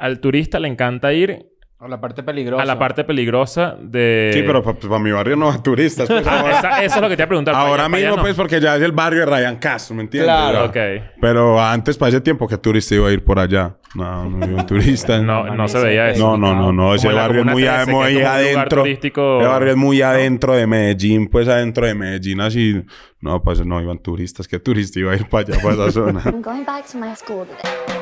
al turista le encanta ir A la parte peligrosa. a la parte peligrosa de... Sí, pero para mi barrio no va turistas. pues, Ah, ahora esa- eso es lo que te iba a preguntar. ahora allá- mismo, no. pues, porque ya es el barrio de Ryan Castro, ¿me entiendes? Claro. Ya. Ok. Pero antes, para ese tiempo, ¿qué turista iba a ir por allá? No, no iba un turista. No, no se veía eso. No, no, no, no. Ese Como la barrio es muy, 13, que es muy lugar adentro. turístico- Ese barrio es muy adentro de Medellín, pues adentro de Medellín, así. No, pues no iban turistas. ¿Qué turista iba a ir para allá, para esa zona? I'm going back to my school today.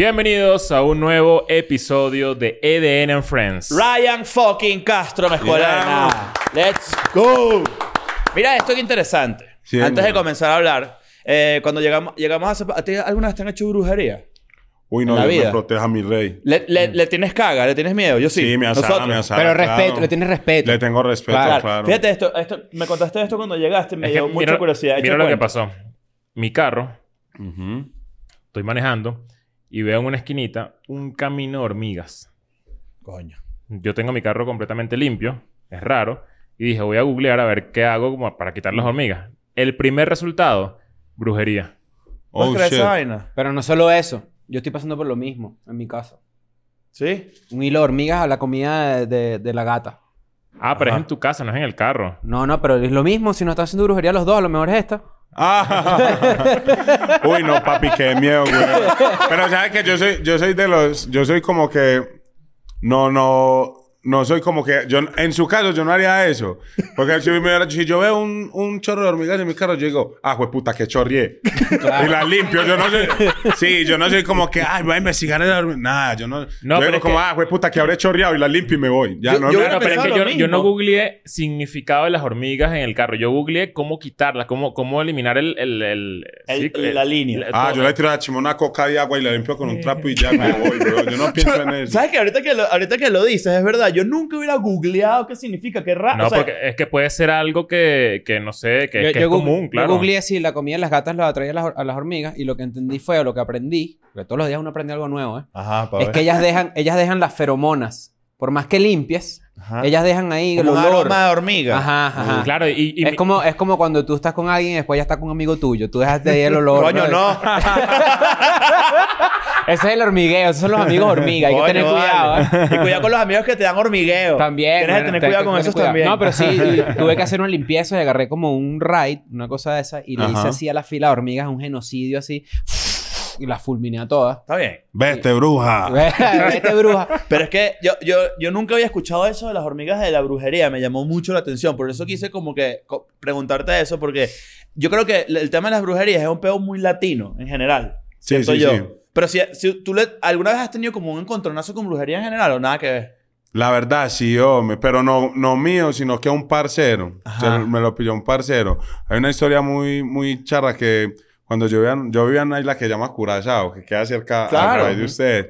Bienvenidos a un nuevo episodio de EDN and Friends. Ryan fucking Castro me escuela. Let's go. Mira esto que interesante. Sí, Antes de comenzar a hablar, eh, cuando llegamos, llegamos a... hacer- ¿A ti alguna vez te han hecho brujería? Uy, no, Dios me proteja a mi rey. ¿Le, le- le tienes caga? ¿Le tienes miedo? Yo sí. Sí, me asana, Nosotros. me asana. Pero claro. respeto, le tienes respeto. Le tengo respeto, Claro. claro. Fíjate esto, esto, me contaste esto cuando llegaste, me Es dio mucha mira- curiosidad. Mira lo que pasó. Mi carro, estoy manejando y veo en una esquinita un camino de hormigas. Coño. Yo tengo mi carro completamente limpio, es raro, y dije, voy a googlear a ver qué hago como para quitar las hormigas. El primer resultado, brujería. ¿Puedes Oh, creer shit. esa vaina? Pero no solo eso. Yo estoy pasando por lo mismo en mi casa. ¿Sí? Un hilo de hormigas a la comida de, de- de la gata. Ah, pero Ajá. es en tu casa, no es en el carro. No, no, pero es lo mismo. Si no están haciendo brujería los dos, a lo mejor es esta. Ah. Uy, no, papi, qué miedo, güey. Pero sabes que yo soy, yo soy de los, yo soy como que no, no, no soy como que yo en su caso yo no haría eso. Porque si, me- si yo veo un, un chorro de hormigas en mi carro, yo digo, ah, güey, puta, que chorrié. Y la limpio. Yo no soy, sí, yo no soy como que, ay, voy a investigar el hormiga. Nada, yo no. No, yo pero digo como, que- ah, güey, puta, que habré chorreado y la limpio y me voy. Ya Yo- no, yo no- hubiera No, pero es que yo, no googleé significado de las hormigas en el carro. Yo googleé cómo quitarlas, cómo, cómo eliminar el... el, el- El- sí, la línea. el- Ah, yo le tiro a la chima una coca de agua y la limpio con un trapo y ya me voy, bro. Yo no pienso en eso. ¿Sabes que ahorita que, lo, ahorita que lo dices, es verdad? Yo nunca hubiera googleado qué significa, qué raro. No, o sea, porque es que puede ser algo que, que no sé, que, yo, que yo es común, yo claro. googleé si la comida de las gatas la atraía a las, a las hormigas y lo que entendí fue, o lo que aprendí, porque todos los días uno aprende algo nuevo, ¿eh? Ajá, pa' Es ver. que ellas dejan, ellas dejan las feromonas. Por más que limpies, Ajá. ellas dejan ahí el Como un olor. aroma de hormiga. Ajá, ajá. Claro, y, y es, mi- como, es como cuando tú estás con alguien y después ya está con un amigo tuyo. Tú dejas de ahí el olor. Coño, no. Ese es el hormigueo. Esos son los amigos hormiga. Hay que tener vale. cuidado. ¿eh? Y cuidado con los amigos que te dan hormigueo. También. Tienes que tener te- cuidado te- con ten esos cuidado. también. No, pero sí, tuve que hacer una limpieza y agarré como un raid, una cosa de esa, y le hice así a la fila de hormigas, un genocidio así, y las fulminé a todas. Está bien. Vete, bruja. Vete, bruja. Pero es que yo, yo, yo nunca había escuchado eso de las hormigas de la brujería. Me llamó mucho la atención. Por eso quise como que co- preguntarte eso. Porque yo creo que el tema de las brujerías es un peo muy latino en general. Sí, siento sí, yo. sí. Pero si, si tú le, alguna vez has tenido como un encontronazo con brujería en general o nada que ver. La verdad, sí, hombre, pero no, no mío, sino que un parcero. Me lo pilló un parcero. Hay una historia muy, muy charra que cuando yo vivía, yo vivía en una isla que se llama Curazao, que queda cerca Claro. de ustedes.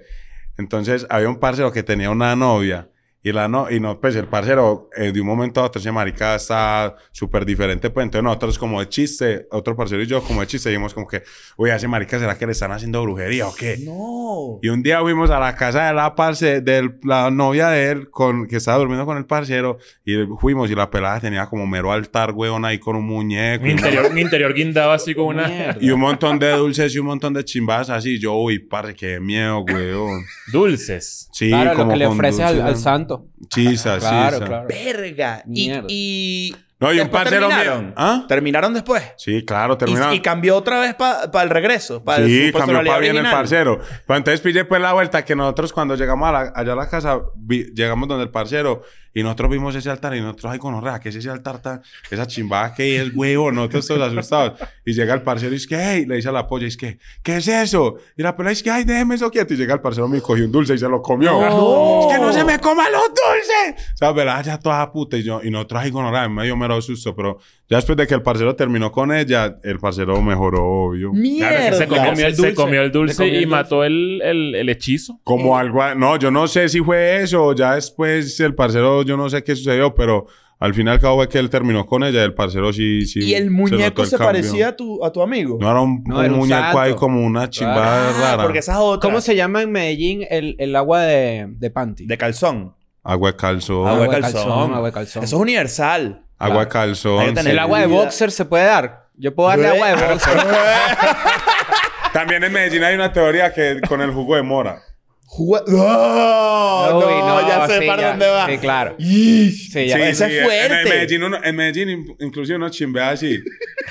Entonces, había un parcero que tenía una novia. Y la no, y no, pues el parcero eh, de un momento a otro se marica está súper diferente, pues entonces nosotros como de chiste, otro parcero y yo como de chiste dijimos como que, oye, a ese marica será que le están haciendo brujería o qué? No. Y un día fuimos a la casa de la parce, de la novia de él, con, que estaba durmiendo con el parcero, y fuimos y la pelada tenía como mero altar, weón, ahí con un muñeco. mi interior, mi interior guindaba así con una... Mierda. Y un montón de dulces y un montón de chimbas así. Yo, uy, parce, qué miedo, weón. Dulces. Sí, claro, lo como que le con ofreces al, dulces, al ¿no? Santo. Chisa, Claro, chisa. claro. Verga. Y, Mierda. y No, y un mío- terminaron. ¿Ah? ¿Terminaron después? Sí, claro, terminaron. y cambió otra vez para el regreso. Sí, su cambió para bien el parcero. Pero entonces pillé pues la vuelta que nosotros cuando llegamos a la- allá a la casa, vi- llegamos donde el parcero y nosotros vimos ese altar y nosotros, ay, conorrea, ¿qué es ese altar tan, esa chimbada que es huevo? Nosotros todos asustados. Y llega el parcero y es que, hey, le dice a la polla, es que, ¿qué es eso? Y la pelada es que, ay, déjeme eso quieto. Y llega el parcero, me cogió un dulce y se lo comió. No. Es que no se me coman los dulces. O sea, ¿verdad? Ya toda puta. Y, yo, y nosotros, ay, conorrea, me dio mero susto, pero ya después de que el parcero terminó con ella, el parcero mejoró, obvio. Mierda. Claro, es que se comió, el se dulce. comió el dulce Se comió el y dulce. mató el, el, el hechizo. Como algo, a- no, yo no sé si fue eso, ya después el parcero, yo no sé qué sucedió, pero al final y al cabo fue que él terminó con ella, el parcero sí, sí. ¿Y el muñeco el se, parecía a tu, a tu amigo? No era un, No, un era un muñeco santo. ahí como una chimbada Ah, rara. porque es. ¿Cómo se llama en Medellín el, el agua de, de panty? De calzón. Agua de calzón. Agua de calzón. agua de calzón. Eso es universal. Agua de calzón. Hay que tener El agua de boxer se puede dar. Yo puedo darle agua de boxer. También en Medellín hay una teoría que con el jugo de mora. Jugu- ¡No! Uy, no, ya sé sí, para ya. dónde va. Sí, claro. Sí, Sí, ya. Ese es fuerte. En, Medellín, uno- en Medellín in- inclusive uno chimbea así.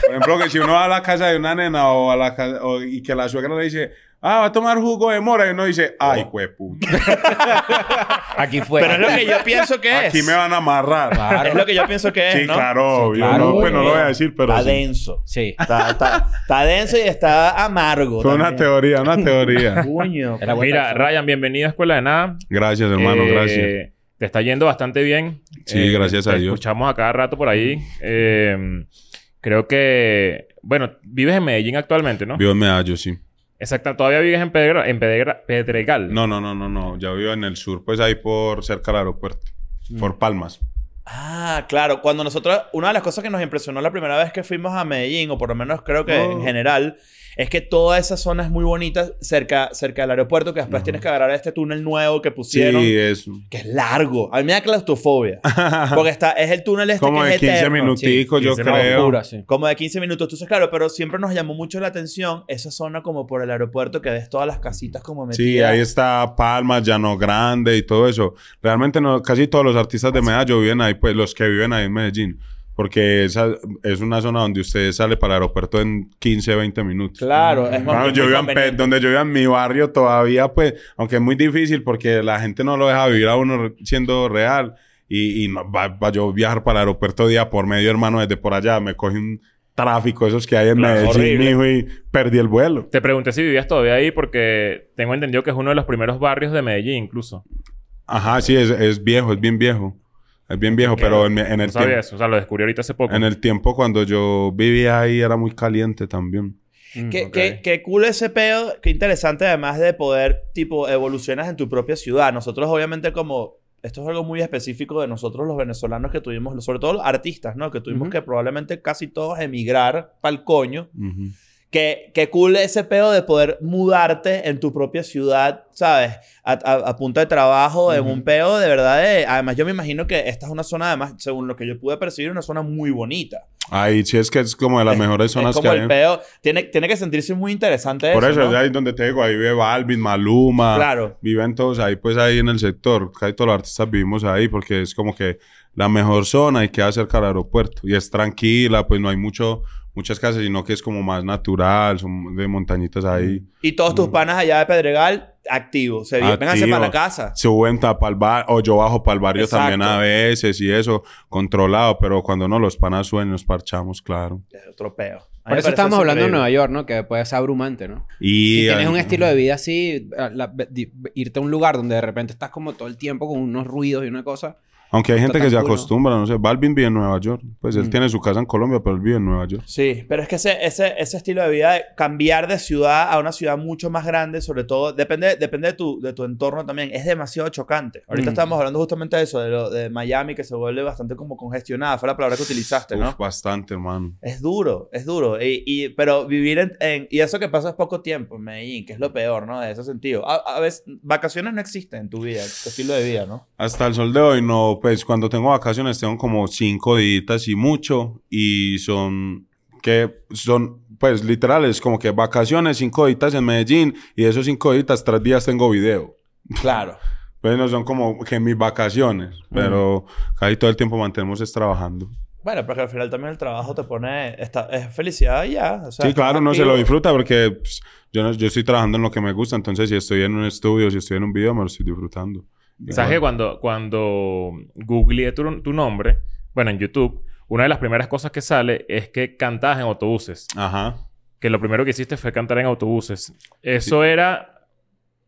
Por ejemplo, que si uno va a la casa de una nena o a la casa, o- y que la suegra le dice, ah, va a tomar jugo de mora, y uno dice, ay, hueputa, Aquí fue. Pero es lo que yo pienso que es. aquí me van a amarrar. Claro. Es lo que yo pienso que es, Sí, ¿no? claro, obvio. claro. no, pues no lo voy a decir, pero Está sí. denso. Sí. Está, está- está denso y está amargo. Fue una teoría, una teoría. Coño. Mira. Ryan, bienvenido a Escuela de Nada. Gracias, hermano, Eh, gracias. Te está yendo bastante bien. Sí, gracias a te Dios. Escuchamos a cada rato por ahí. Eh, creo que... Bueno, vives en Medellín actualmente, ¿no? Vivo en Medallo, sí. Exacto. ¿Todavía vives en, Pedregal? en Pedregra- Pedregal? No, no, no, no, no. Ya vivo en el sur, pues ahí por cerca del aeropuerto. Mm. Por Palmas. Ah, claro. Cuando nosotros... Una de las cosas que nos impresionó la primera vez que fuimos a Medellín, o por lo menos creo que Oh. en general, es que toda esa zona es muy bonita cerca, cerca del aeropuerto, que después tienes que agarrar este túnel nuevo que pusieron. Sí, eso. Que es largo. A mí me da claustrofobia. porque está, es el túnel este Como que de es 15 eterno. minuticos, Sí, yo 15 creo. Locura, sí. Como de 15 minutos. Entonces, claro, pero siempre nos llamó mucho la atención esa zona como por el aeropuerto que ves todas las casitas como metidas. Sí, ahí está Palmas, Llano Grande y todo eso. Realmente no, casi todos los artistas de Medallo viven ahí, pues los que viven ahí en Medellín. Porque esa es una zona donde usted sale para el aeropuerto en 15, 20 minutos. Claro, es más Bueno, yo vivo en donde yo vivo en mi barrio todavía, pues, aunque es muy difícil porque la gente no lo deja vivir a uno siendo real. Y, y no, va, va yo viajar para el aeropuerto día por medio, hermano, desde por allá. Me coge un tráfico esos que hay en Claro, Medellín, horrible. mijo, y perdí el vuelo. Te pregunté si vivías todavía ahí porque tengo entendido que es uno de los primeros barrios de Medellín incluso. Ajá, sí, es, es viejo, es bien viejo. Es bien viejo, pero en, en No el sabía tiempo, eso. O sea, lo descubrí ahorita hace poco. en el tiempo cuando yo vivía ahí era muy caliente también. Mm, Qué, ok. qué- qué cool ese pedo, qué interesante además de poder, tipo, evolucionas en tu propia ciudad. Nosotros obviamente como, esto es algo muy específico de nosotros los venezolanos que tuvimos, sobre todo los artistas, ¿no? Que tuvimos que probablemente casi todos emigrar pa'l coño. Que, que cool ese pedo de poder mudarte en tu propia ciudad, ¿sabes? A, a- a punta de trabajo, en Ujú. un pedo de verdad de... Además, yo me imagino que esta es una zona, además, según lo que yo pude percibir, una zona muy bonita. Ahí sí es que es como de las Es- mejores zonas es que como hay. el pedo... Tiene, tiene que sentirse muy interesante Por eso, ¿no? es ahí donde te digo, ahí vive Balvin, Maluma. Claro. Viven todos ahí, pues ahí en el sector. Casi todos los artistas vivimos ahí porque es como que la mejor zona y queda cerca del aeropuerto. Y es tranquila, pues no hay mucho, muchas casas, sino que es como más natural, son de montañitas ahí. Y todos tus panas allá de Pedregal, activos. Se Activo. Vénganse para la casa. Suben para el bar, o yo bajo para el barrio Exacto. también a veces y eso, controlado, pero cuando no los panas suben, nos parchamos, claro. Es otro peo. Por eso estábamos hablando de. Nueva York, ¿no? Que puede ser abrumante, ¿no? Y, Si tienes un estilo de vida así, a la- di- irte a un lugar donde de repente estás como todo el tiempo con unos ruidos y una cosa. Aunque hay gente que se acostumbra, no sé. Balvin vive en Nueva York. Pues él Mm. tiene su casa en Colombia, pero él vive en Nueva York. Sí, pero es que ese, ese, ese estilo de vida, de cambiar de ciudad a una ciudad mucho más grande, sobre todo, depende, depende de, tu, de tu entorno también, es demasiado chocante. Ahorita Mm. estábamos hablando justamente de eso, de, lo, de Miami, que se vuelve bastante como congestionada, fue la palabra que utilizaste, ¿no? Uf, bastante, hermano. Es duro, es duro. Y, y- pero vivir en, en- Y eso que pasa es poco tiempo en Medellín, que es lo peor, ¿no? De ese sentido. A, a veces, vacaciones no existen en tu vida, tu estilo de vida, ¿no? Hasta el sol de hoy, no, pues cuando tengo vacaciones tengo como cinco días y mucho. Y son, que son, pues literales, como que vacaciones, cinco días en Medellín. Y de esos cinco días, tres días tengo video. Claro. Pues no son como que mis vacaciones. Pero casi todo el tiempo mantenemos es trabajando. Bueno, porque al final también el trabajo te pone... Está, es felicidad y ya. o sea, sí, claro, no se lo disfruta porque pues, yo, no- yo estoy trabajando en lo que me gusta. Entonces, si estoy en un estudio, si estoy en un video, me lo estoy disfrutando. ¿Sabes que cuando, cuando googleé tu, tu nombre, bueno, en YouTube, una de las primeras cosas que sale es que cantabas en autobuses. Ajá. Que lo primero que hiciste fue cantar en autobuses. ¿Eso era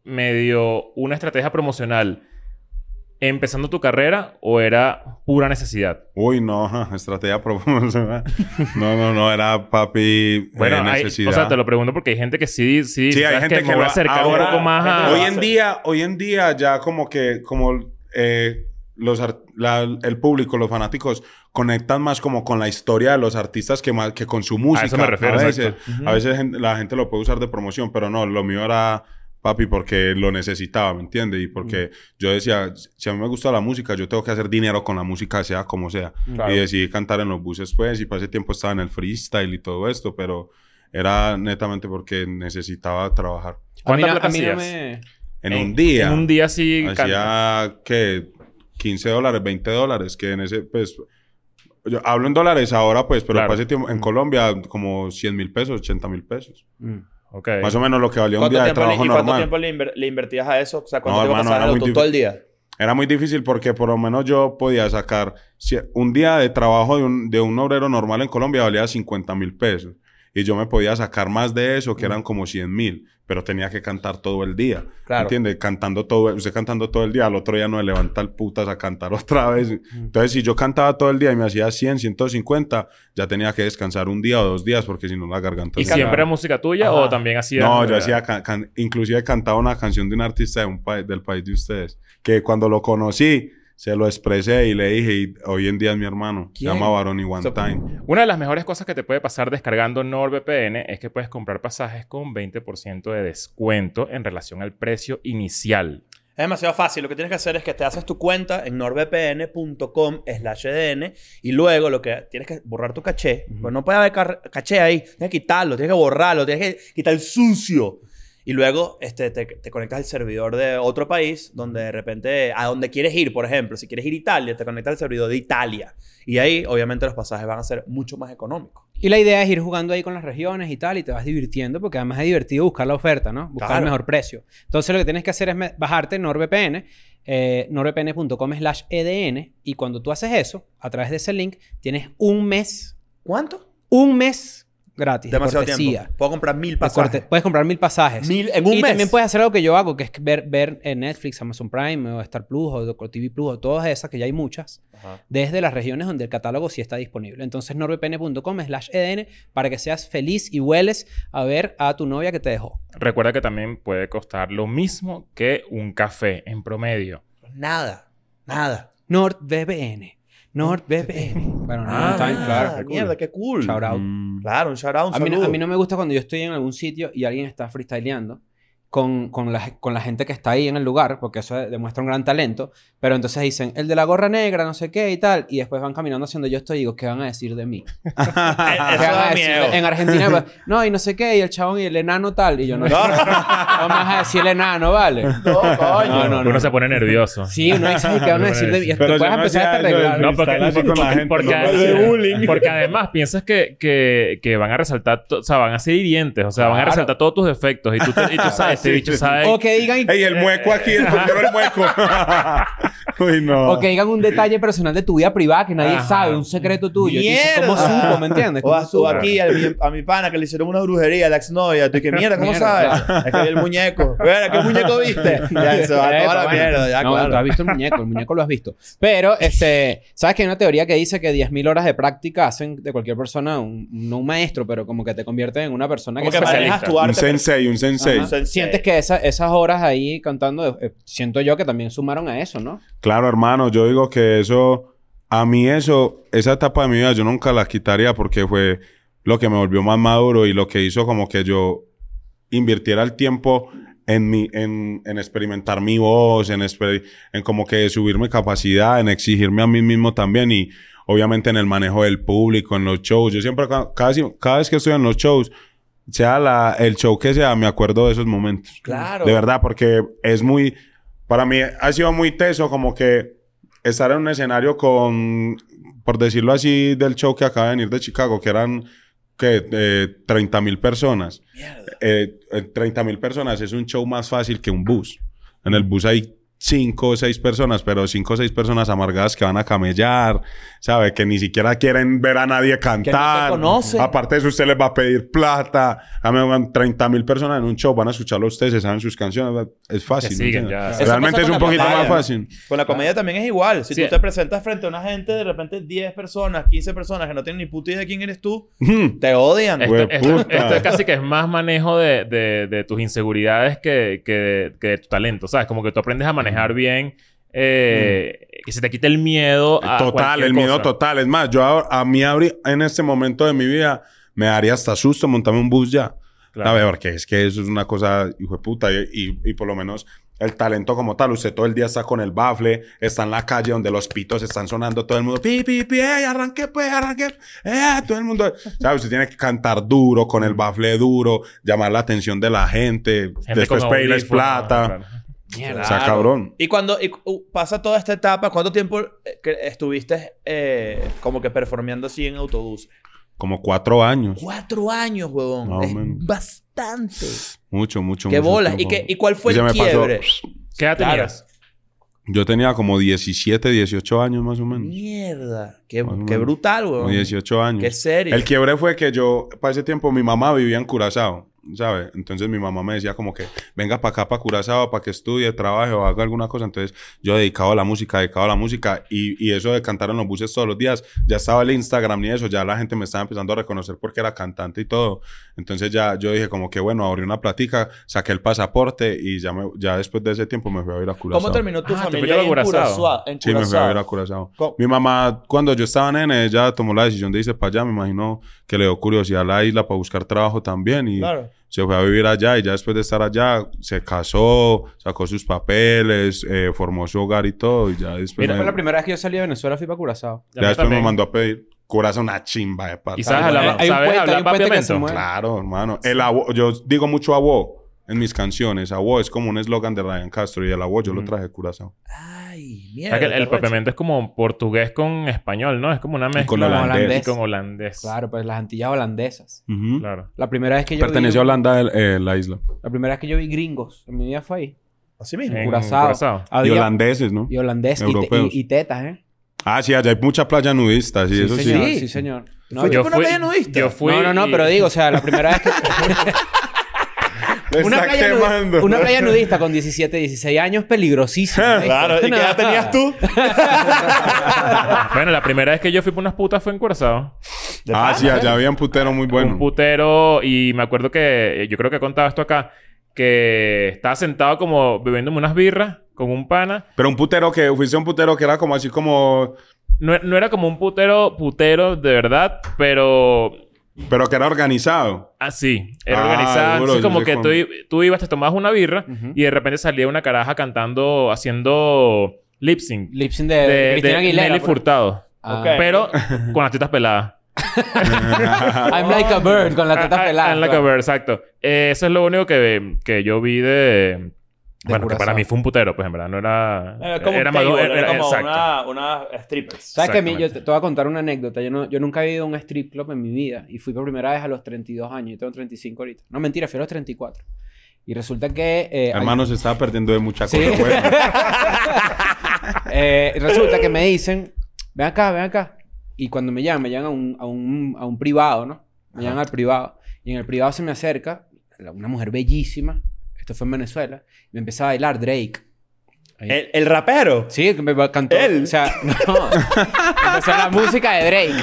medio una estrategia promocional empezando tu carrera o era pura necesidad? Uy, no, estrategia promocional. No, no, no, era papi Bueno, eh, hay- necesidad. o sea, te lo pregunto porque hay gente que sí, sí, Sí, hay ¿sabes gente que me voy lo- a acercar ahora- un poco más a... hoy a- en día, hoy en día ya como que, como eh, los la- el público, los fanáticos conectan más como con la historia de los artistas que más que con su música. eso me refiero, a veces, a veces la gente lo puede usar de promoción, pero no, lo mío era papi, porque lo necesitaba, ¿me entiendes? Y porque yo decía, si a mí me gusta la música, yo tengo que hacer dinero con la música, sea como sea. Claro. Y decidí cantar en los buses, pues, y para ese tiempo estaba en el freestyle y todo esto, pero era netamente porque necesitaba trabajar. A mí, ¿Cuánta no- plata no me... En En- un día. En un día sí. Hacía, ¿qué? 15 dólares, 20 dólares, que en ese, pues... Yo hablo en dólares ahora, pues, pero Claro. para ese tiempo, en Colombia, como 100 mil pesos, 80 mil pesos. Mm. Más o menos lo que valía un ¿Cuánto día de tiempo, le, trabajo ¿Y cuánto normal. tiempo le, inver- le invertías a eso? O sea, ¿cuánto No, tiempo hermano, pasabas en el todo el día? Era muy difícil porque por lo menos yo podía sacar... si- un día de trabajo de un, de un obrero normal en Colombia valía 50 mil pesos. Y yo me podía sacar más de eso, que eran como 100 mil. Pero tenía que cantar todo el día. Claro. ¿Entiendes? Cantando todo... Usted cantando todo el día, al otro día no le levanta el putas a cantar otra vez. Entonces, si yo cantaba todo el día y me hacía 100, 150, ya tenía que descansar un día o dos días porque si no la garganta... ¿Y se siempre era música tuya Ajá. o también hacías... No, yo hacía, can- can- inclusive cantaba una canción de un artista de un país, del país de ustedes, que cuando lo conocí, se lo expresé y le dije, y hoy en día es mi hermano, ¿Quién? se llama Baroni One So- Time. Una de las mejores cosas que te puede pasar descargando NordVPN es que puedes comprar pasajes con 20% de descuento en relación al precio inicial. Es demasiado fácil. Lo que tienes que hacer es que te haces tu cuenta en nordvpn.com slash EDN y luego lo que tienes que borrar tu caché. Pues no puede haber caché ahí. Tienes que quitarlo, tienes que borrarlo, tienes que quitar el sucio. Y luego este, te, te conectas al servidor de otro país donde de repente, a donde quieres ir, por ejemplo, si quieres ir a Italia, te conectas al servidor de Italia. Y ahí, obviamente, los pasajes van a ser mucho más económicos. Y la idea es ir jugando ahí con las regiones y tal, y te vas divirtiendo, porque además es divertido buscar la oferta, ¿no? Buscar Claro. el mejor precio. Entonces lo que tienes que hacer es bajarte NordVPN, eh, nordvpn.com slash EDN, y cuando tú haces eso, a través de ese link, tienes un mes, ¿Cuánto? un mes gratis. de Demasiado cortesía. tiempo. Puedo comprar mil pasajes. corte- Puedes comprar mil pasajes. Mil en un y mes. también puedes hacer algo que yo hago, que es ver, ver en Netflix, Amazon Prime, o Star Plus, o Doctor TV Plus, o todas esas, que ya hay muchas, Ajá. desde las regiones donde el catálogo sí está disponible. Entonces, nordvpn.com slash EDN para que seas feliz y hueles a ver a tu novia que te dejó. Recuerda que también puede costar lo mismo que un café en promedio. Nada. Nada. NordVPN. NordVPN. Bueno, no, Ah, claro. Ah, mierda, qué cool. Shout out. Mm. Claro, un shout out, un A mí, no, a mí no me gusta cuando yo estoy en algún sitio y alguien está freestyleando con, con, la, con la gente que está ahí en el lugar, porque eso demuestra un gran talento, pero entonces dicen, el de la gorra negra, no sé qué y tal, y después van caminando hacia donde yo estoy y digo, ¿qué van a decir de mí? Eh, ¿Qué Eso van a decir? miedo. En Argentina, pues, no, y no sé qué, y el chabón y el enano tal, y yo no. ¿Cómo vas a decir el enano, vale? No, coño. No, no, Uno no. se pone nervioso. Sí, uno dice, "Ay, ¿qué van a decir de mí? Y no empezar a arreglar. No, porque, porque, no, porque- de bullying. porque además piensas que, que, que van a resaltar, o sea, van a ser hirientes, o sea, van a resaltar todos tus defectos y tú, te- y tú sabes, este bicho sabe... O que digan... ¡Ey, el mueco aquí! ¡El el mueco! Uy, no. O que digan un detalle personal de tu vida privada que nadie Ajá. sabe, un secreto tuyo. Dices, ¿Cómo ¡Mierda! supo? ¿Me entiendes? O ¿Cómo a, o aquí a mi, a mi pana que le hicieron una brujería la exnovia. Tú que mierda, ¿cómo Mierda, sabes? Es que vi el muñeco. Mira, ¿qué muñeco viste? Ya se va toda la mierda. Ya, no, claro. tú has visto el muñeco, el muñeco lo has visto. Pero, este, ¿sabes que hay una teoría que dice que 10.000 horas de práctica hacen de cualquier persona, un, no un maestro, pero como que te convierten en una persona Como que que manejas tu Un arte. sensei, un sensei. Ajá. Sientes que esa- esas horas ahí cantando, eh, siento yo que también sumaron a eso, ¿no? Claro, hermano, yo digo que eso, a mí eso, esa etapa de mi vida yo nunca la quitaría porque fue lo que me volvió más maduro y lo que hizo como que yo invirtiera el tiempo en, mi, en, en experimentar mi voz, en, exper- en como que subir mi capacidad, en exigirme a mí mismo también y obviamente en el manejo del público, en los shows. Yo siempre, ca- cada, cada vez que estoy en los shows, sea la, el show que sea, me acuerdo de esos momentos. Claro. De verdad, porque es muy... Para mí ha sido muy teso como que estar en un escenario con, por decirlo así, del show que acaba de venir de Chicago, que eran, que eh, 30 mil personas. Eh, 30 mil personas es un show más fácil que un bus. En el bus hay cinco o seis personas, pero cinco o seis personas amargadas que van a camellar, ¿sabe? Que ni siquiera quieren ver a nadie cantar. conocen. Aparte de eso, usted les va a pedir plata. A mí van 30 mil personas en un show, van a escucharlo a ustedes, se saben sus canciones. Es fácil. Siguen ¿me entiendes? ya. Realmente es un poquito comedia. más fácil. Con la comedia también es igual. Si Sí. tú te presentas frente a una gente, de repente 10 personas, 15 personas que no tienen ni puta idea de quién eres tú, te odian. Esto, esto- esto es casi que es más manejo de, de- de tus inseguridades que, que, que de tu talento, ¿sabes? Como que tú aprendes a manejar bien, eh, que se te quite el miedo a Total, el miedo total. Es más, yo ahora- a mí abrí- en este momento de mi vida me daría hasta susto montarme un bus ya. Claro. Porque es que eso es una cosa, hijo de puta. Y, y, y por lo menos el talento como tal, usted todo el día está con el bafle, está en la calle donde los pitos están sonando, todo el mundo, pi, pi, pi, ey, arranque, pues, arranque, eh, todo el mundo, ¿sabes? Usted tiene que cantar duro, con el bafle duro, llamar la atención de la gente, Gente después pedirles plata. Mierda. O sea, cabrón. Y cuando y, uh, pasa toda esta etapa, ¿cuánto tiempo eh, estuviste eh, como que performeando así en autobús? Como cuatro años. Cuatro años, huevón. Es bastante. Mucho, mucho, ¿Qué mucho bolas? ¿Y, qué, ¿Y cuál fue Y el pasó. quiebre? ¿Qué edad Claro. tenías? Yo tenía como 17, 18 años más o menos. Mierda. Qué, qué brutal, Como huevón. 18 años. Qué serio. El quiebre fue que yo, para ese tiempo, mi mamá vivía en Curazao, ¿sabes? Entonces mi mamá me decía como que venga para acá, para Curazao, para que estudie, trabaje o haga alguna cosa. Entonces yo dedicado a la música, dedicado a la música y, y eso de cantar en los buses todos los días, ya estaba el Instagram ni eso, ya la gente me estaba empezando a reconocer porque era cantante y todo. Entonces ya yo dije como que bueno, abrí una platica, saqué el pasaporte y ya, me- ya después de ese tiempo me fui a ir a Curazao. ¿Cómo terminó tu Ah, te familia ahí en Curazao. En Sí, me fui a Curazao. ver a Curazao. ¿Cómo? Mi mamá, cuando yo estaba nene, ella tomó la decisión de irse para allá. Me imagino que le dio curiosidad a la isla para buscar trabajo también. Y Claro. se fue a vivir allá. Y ya después de estar allá, se casó, sacó sus papeles, eh, formó su hogar y todo. Y ya después, Mira, me, fue la primera vez que yo salí de Venezuela, fui para Curazao. Ya después me mandó a pedir Curazao una chimba de parte. ¿Y sabes hablar, hay un sabes puente, hablar hay un puente que se papiamento? mueve. Claro, hermano. El abo- yo digo mucho abo en mis canciones. Abo es como un eslogan de Ryan Castro. Y el abo yo lo traje de Curazao. Ay, O mierda. sea, que el, el es como portugués con español, ¿no? Es como una mezcla. con holandés. Y con holandés. Claro, pues las Antillas holandesas. Ujú. Claro. La primera vez que yo Pertenece vi... a Holanda, el- eh, la isla. La primera vez que yo vi gringos en mi vida fue ahí. Así mismo. En Curazao. Curazao. Y Había- holandeses, ¿no? Y holandés. Y, te- Europeos. y, y tetas, ¿eh? Ah, sí, allá hay mucha playa nudista, sí, eso sí. señor. sí. Sí, señor. No, ¿Fuiste yo- por una playa nudista? Yo fui. no, no, no, y- pero digo, o sea, la primera vez que... Una, playa nudi- quemando. una playa nudista con 17, 16 años, peligrosísima. Claro. ¿Y qué edad tenías tú? Bueno, la primera vez que yo fui por unas putas fue en Curazao. Ah, sí, allá había un putero muy bueno. Un putero. Y me acuerdo que... Yo creo que he contado esto acá. Que estaba sentado como bebiéndome unas birras con un pana. Pero un putero que... Fuiste un putero que era como así como... No, no era como un putero, putero de verdad, pero Pero que era organizado. así. Era Ah, organizado. seguro, Entonces, como que tú, tú ibas, te tomabas una birra y de repente salía una caraja cantando, haciendo lip sync Lip sync de, de, de Cristina de Aguilera. Nelly por- Furtado. Ah. Pero con las tetas peladas. I'm like a bird con la teta Ah, ah, pelada. and like a bird, exacto. Eh, eso es lo único que, que yo vi de... bueno, que Curazao. para mí fue un putero, pues en verdad. No era... Era como era un más- table, era- era como una, una strippers. ¿Sabes que a mí, yo te, te voy a contar una anécdota. Yo, no, yo nunca he ido a un strip club en mi vida. Y fui por primera vez a los 32 años. Yo tengo 35 ahorita. No, mentira, fui a los 34. Y resulta que... eh, Hermano, se estaba perdiendo de mucha Sí. cosa buena. Eh, resulta que me dicen, ven acá, ven acá. Y cuando me llaman, me llaman a un, a un, a un privado, ¿no? Me llaman al privado. Y en el privado se me acerca una mujer bellísima. Esto fue en Venezuela. Y me empezó a bailar Drake. ¿El, el rapero? Sí, que me cantó. ¿Él? O sea, no. Empezó la música de Drake.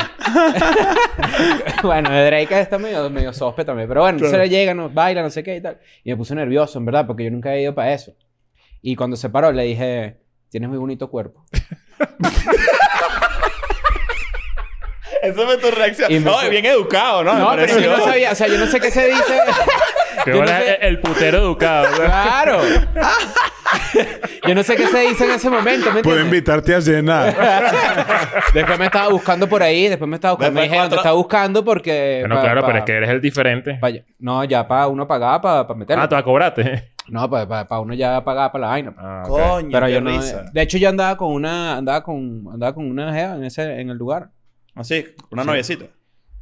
bueno, de Drake está medio, medio sospe también. Pero bueno, se le llega, no, baila, no sé qué y tal. Y me puse nervioso, en verdad, porque yo nunca he ido para eso. Y cuando se paró, le dije, tienes muy bonito cuerpo. Esa fue tu reacción. Y No, fue- bien educado, ¿no? No, pero yo no sabía, o sea, yo no sé qué se dice. Que no sé- el putero educado. ¿verdad? Claro. yo no sé qué se dice en ese momento, ¿me Puedo invitarte a cenar. Después me estaba buscando por ahí, después me estaba buscando. Me Después dije, ¿dónde cuatro- estaba buscando? Porque... Bueno, pa- claro, pa- pero es que eres el diferente. pa- no, ya para uno pagaba para pa meterlo. Ah, tú cobraste. No, para pa, pa uno ya pagaba para la vaina. Ah. Coño, Pero qué yo no... risa. De hecho, yo andaba con una... Andaba con... Andaba con una jeva en ese... En el lugar. Así, una noviecita.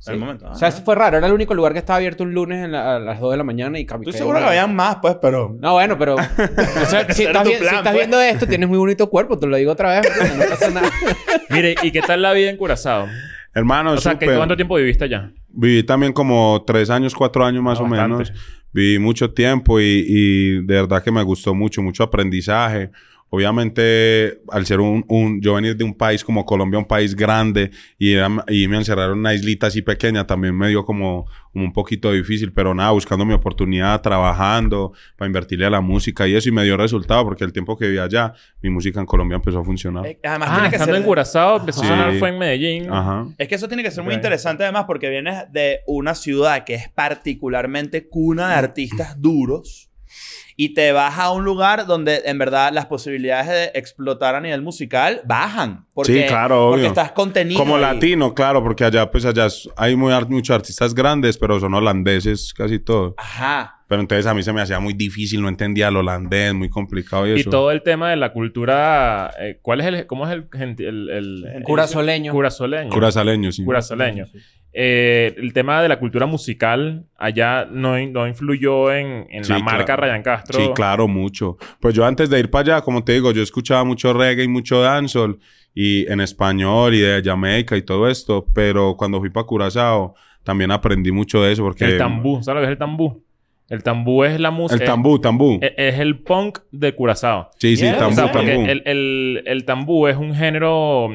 En el momento. o sea, eso fue raro. Era el único lugar que estaba abierto un lunes en la- a las 2 de la mañana y Estoy seguro que habían más, pues, pero... No, bueno, pero... o sea, si, Ese era estás, tu vi- si plan, estás pues. viendo esto, tienes muy bonito cuerpo. Te lo digo otra vez. porque No pasa nada. Mire, ¿y qué tal la vida en Curazao? Hermano, O sea, ¿que súper. ¿cuánto tiempo viviste allá? Viví también como tres años, cuatro años más Ah, o bastante. menos. Viví mucho tiempo y, y de verdad que me gustó mucho, mucho aprendizaje. Obviamente, al ser un, un- yo venir de un país como Colombia, un país grande, y, era- y me encerraron en una islita así pequeña, también me dio como, como un poquito difícil, pero nada, buscando mi oportunidad, trabajando, para invertirle a la música y eso, y me dio resultado, porque el tiempo que viví allá, mi música en Colombia empezó a funcionar. Eh, Además, Ah, tiene que estando ser... en Curazao, empezó Sí. a sonar fue en Medellín. Ajá. Es que eso tiene que ser muy interesante además porque vienes de una ciudad que es particularmente cuna de artistas duros y te vas a un lugar donde en verdad las posibilidades de explotar a nivel musical bajan. Porque, Sí, claro, Porque estás contenido. Como ahí. latino, claro, porque allá, pues allá hay muy, muchos artistas grandes, pero son holandeses casi todo. Ajá. Pero entonces a mí se me hacía muy difícil, no entendía el holandés, muy complicado y Y eso. todo el tema de la cultura... eh, ¿Cuál es el... ¿Cómo es el... el, el, el- Curazoleño. Curazoleño. Curazaleño, sí. Curazoleño. Eh, el tema de la cultura musical allá no, no influyó en, en Sí, la marca. Ryan Castro. Sí, claro, mucho. Pues yo antes de ir para allá, como te digo, yo escuchaba mucho reggae y mucho dancehall y en español y de Jamaica y todo esto, pero cuando fui para Curazao también aprendí mucho de eso porque El tambú. ¿Sabes lo que es el tambú? El tambú es la música... el tambú, tambú. Es, es el punk de Curazao. sí, sí, Yeah. tambú, O sea, porque tambú. el, el, el tambú es un género...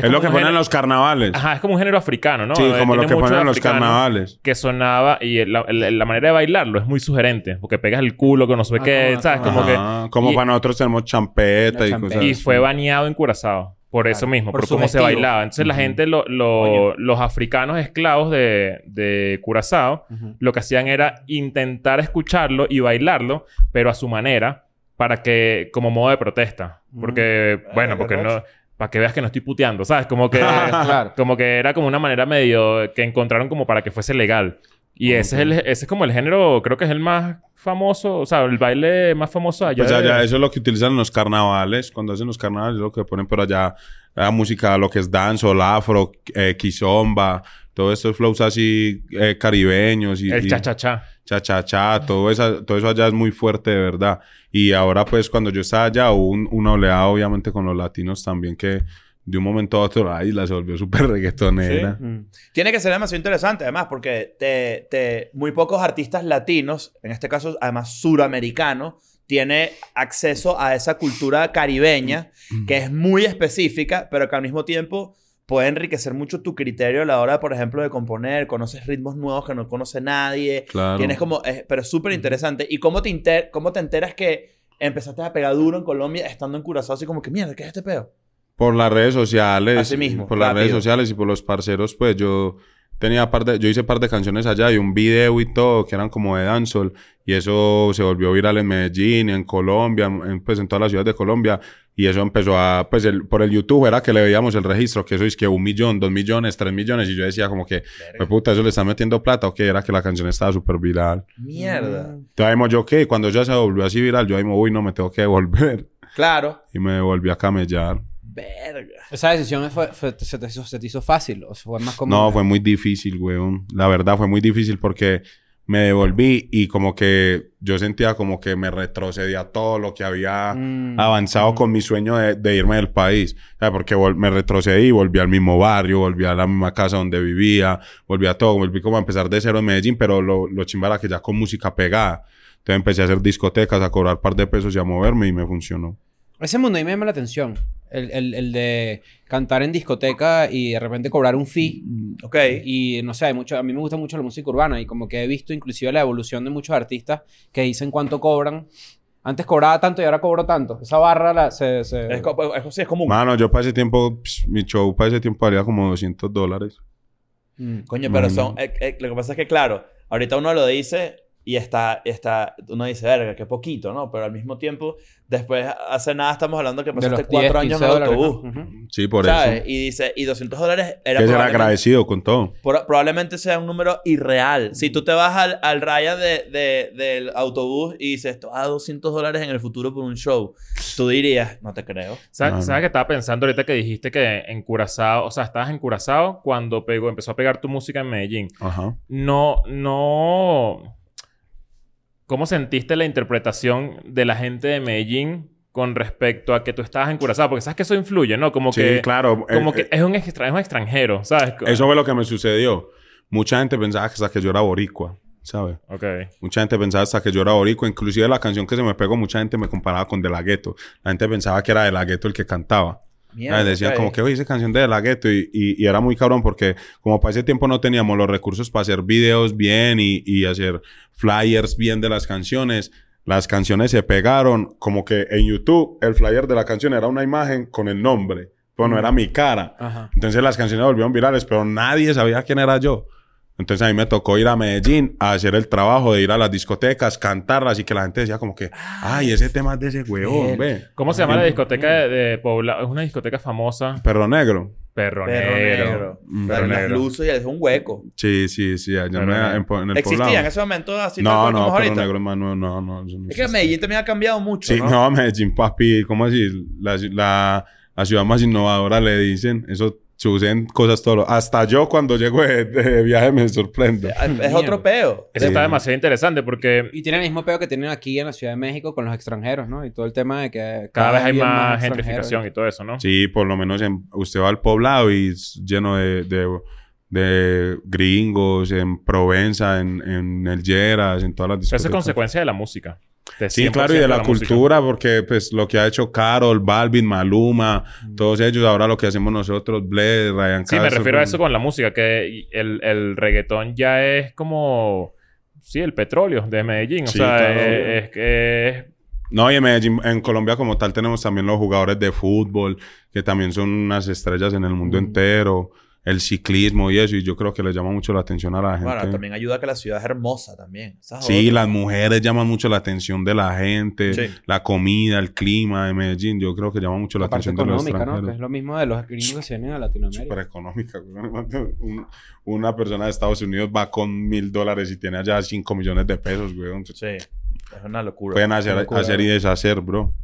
sí, es lo que ponen en los carnavales. Ajá, es como un género africano, ¿no? sí, Eh, como lo que ponen en los carnavales. Que sonaba... Y la, la- la manera de bailarlo es muy sugerente. Porque pegas el culo, que no sé Ah, qué, como- ¿sabes? Como que... Como y- para nosotros tenemos champeta y La cosas champeta. Y fue baneado en Curazao. Por eso Claro, mismo, por cómo se bailaba. Entonces la gente, lo- lo- los africanos esclavos de, de Curazao, lo que hacían era intentar escucharlo y bailarlo, pero a su manera, para que, como modo de protesta. Porque, bueno, qué porque no, para que veas que no estoy puteando, ¿sabes? Como que, Claro. como que era como una manera medio que encontraron como para que fuese legal. Y ese, es el, ese es como el género, creo que es el más famoso, o sea, el baile más famoso allá. Pues de- allá, eso es lo que utilizan en los carnavales. Cuando hacen los carnavales, es lo que ponen por allá. La música, lo que es dancehall, afro, eh, kizomba, todos estos flows así eh, caribeños. Y, el cha-cha-cha. cha-cha-cha, todo, esa- todo eso allá es muy fuerte, de verdad. Y ahora, pues, cuando yo estaba allá, hubo un, una oleada, obviamente, con los latinos también, que de un momento a otro la isla se volvió súper reggaetonera. Mm. Tiene que ser demasiado interesante, además, porque te, te- muy pocos artistas latinos, en este caso, además suramericanos, tiene acceso a esa cultura caribeña que es muy específica, pero que al mismo tiempo puede enriquecer mucho tu criterio a la hora, por ejemplo, de componer. Conoces ritmos nuevos que no conoce nadie. Claro. Tienes como... eh, pero es súper interesante. ¿Y cómo te, inter- cómo te enteras que empezaste a pegar duro en Colombia estando en Curazao? Así como que, mierda, ¿qué es este peo? Por las redes sociales. Así mismo, Por las redes sociales y por los parceros, pues yo tenía par de, yo hice par de canciones allá y un video y todo que eran como de dancehall y eso se volvió viral en Medellín, en Colombia, en, pues en todas las ciudades de Colombia y eso empezó a, pues el- por el YouTube era que le veíamos el registro, que eso es que un millón, dos millones, tres millones y yo decía como que, pues puta, eso le están metiendo plata o que era que la canción estaba súper viral. Mierda. Entonces yo, ¿qué? Cuando ya se volvió así viral, yo ahí, mo, uy, no me tengo que devolver Claro. y me volví a camellar. Verga. Esa decisión fue, fue- se, te hizo, se te hizo fácil o fue más como... No, fue muy difícil, weón. La verdad fue muy difícil porque me devolví y como que yo sentía como que me retrocedía todo lo que había Mm. avanzado con mi sueño de, de irme del país. O sea, porque me retrocedí, volví al mismo barrio, volví a la misma casa donde vivía, volví a todo, volví como a empezar de cero en Medellín, pero lo, lo chimba era que ya con música pegada. Entonces empecé a hacer discotecas, a cobrar par de pesos y a moverme y me funcionó. Ese mundo ahí me llama la atención. El, el, el de cantar en discoteca y de repente cobrar un fee. Ok. Y no sé, hay mucho, a mí me gusta mucho la música urbana y como que he visto inclusive la evolución de muchos artistas que dicen cuánto cobran. Antes cobraba tanto y ahora cobro tanto. Esa barra la, se... se- Es, co- es- sí, es común. Mano, yo para ese tiempo, pss, mi show para ese tiempo valía como 200 dólares. Mm. Coño, pero son... eh, eh, lo que pasa es que, claro, ahorita uno lo dice y está... está uno dice, verga, qué poquito, ¿no? Pero al mismo tiempo, después, hace nada estamos hablando que pasaste cuatro 10, años 15 en el dólares, ¿no? autobús. Ujú. Sí, por ¿Sabes? eso. Y dice, y 200 dólares era Que probablemente- agradecido con todo. Pro- probablemente sea un número irreal. Si tú te vas al, al raya de, de- del autobús y dices, esto a 200 dólares en el futuro por un show, tú dirías, no te creo. ¿Sabes, Claro. ¿Sabes que estaba pensando ahorita que dijiste que en Curazao, o sea, estabas en Curazao cuando pegó, empezó a pegar tu música en Medellín? Ajá. No, no. ¿Cómo sentiste la interpretación de la gente de Medellín con respecto a que tú estabas en Curazao? Porque sabes que eso influye, ¿no? Como Sí, que, claro. como Eh, que eh, es, un extra- es un extranjero, ¿sabes? Eso fue lo que me sucedió. Mucha gente pensaba que hasta que yo era boricua. ¿sabes? Ok. Mucha gente pensaba hasta que yo era boricua. Inclusive la canción que se me pegó, mucha gente me comparaba con De La Ghetto. La gente pensaba que era De La Ghetto el que cantaba. Mierda, ¿Sabes? Decían como que, oye, esa canción de De La Ghetto. Y, y- y era muy cabrón porque como para ese tiempo no teníamos los recursos para hacer videos bien y, y hacer flyers bien de las canciones. Las canciones se pegaron como que en YouTube el flyer de la canción era una imagen con el nombre. Pero no era mi cara. Ajá. Entonces las canciones volvieron virales, pero nadie sabía quién era yo. Entonces a mí me tocó ir a Medellín a hacer el trabajo de ir a las discotecas, cantarlas y que la gente decía como que, ay, ese tema es de ese huevón, ve. ¿Cómo se llama la discoteca de, de Pobla? Es una discoteca famosa. Perro negro. Perro, Perro Negro. negro. Mm, Pero perro negro. luces y es un hueco. Sí, sí, sí, allá Perro en, negro. en en el ¿Existía en poblado. ese momento así No, no, como perro ahorita? negro, hermano, no, no. eso no Es que. Medellín también ha cambiado mucho, Sí, ¿no? no, Medellín, papi, ¿cómo así? La, la, la ciudad más innovadora le dicen. Eso suceden cosas todo. Hasta yo cuando llego de, de viaje me sorprendo. Es otro peo. Eso Sí. está demasiado interesante porque Y tiene el mismo peo que tienen aquí en la Ciudad de México con los extranjeros, ¿no? Y todo el tema de que cada vez hay más gentrificación y todo eso, ¿no? Sí, por lo menos en- usted va al poblado y es lleno de, de, de gringos, en Provenza, en, en El Lleras, en todas las Eso es discotecas. consecuencia de la música. De Sí, 100% claro, y de la, cultura, porque pues lo que ha hecho Carol, Balvin, Maluma, Mm. todos ellos, ahora lo que hacemos nosotros, Bled, Ryan Sí, me refiero a pues, eso con la música, que el, el reggaetón ya es como... Sí, el petróleo de Medellín. O sea, claro. es, que es No, y en Medellín, en Colombia como tal tenemos también los jugadores de fútbol, que también son unas estrellas en el mundo entero, el ciclismo y eso, y yo creo que le llama mucho la atención a la gente. Bueno, también ayuda a que la ciudad es hermosa también. Sí, otra. las mujeres llaman mucho la atención de la gente, Sí. la comida, el clima de Medellín, yo creo que llama mucho la, La parte atención de los económica, ¿no? Que es lo mismo de los gringos que se vienen a Latinoamérica. Súper económica. una persona de Estados Unidos va con mil dólares y tiene allá cinco millones de pesos, güey. Sí. Es una locura. Pueden hacer, locura. hacer y deshacer, bro.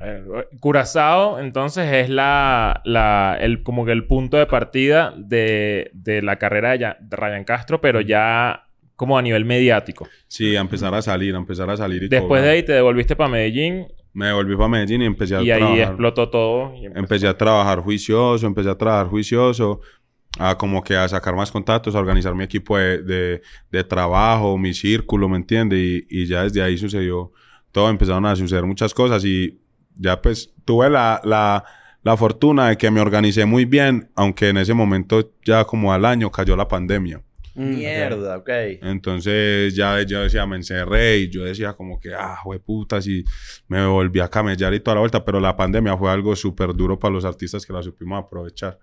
Eh, Curazao, entonces, es la, la, el, como que el punto de partida de, de la carrera de, de Ryan Castro, pero ya como a nivel mediático. Sí, a empezar a salir, a empezar a salir y Después cobrar. de ahí te devolviste para Medellín Me volví para Medellín y empecé a y ahí trabajar. explotó todo. y Empecé a trabajar juicioso, empecé a trabajar juicioso, a como que a sacar más contactos, a organizar mi equipo de, de, de trabajo, mi círculo, ¿me entiendes? Y, y ya desde ahí sucedió todo, empezaron a suceder muchas cosas y ya pues tuve la, la, la fortuna de que me organicé muy bien, aunque en ese momento ya como al año cayó la pandemia. Mm, Mierda, ok. Entonces ya yo decía, me encerré y yo decía como que, ah, puta, y me volví a camellar y toda la vuelta, pero la pandemia fue algo súper duro para los artistas que la supimos aprovechar.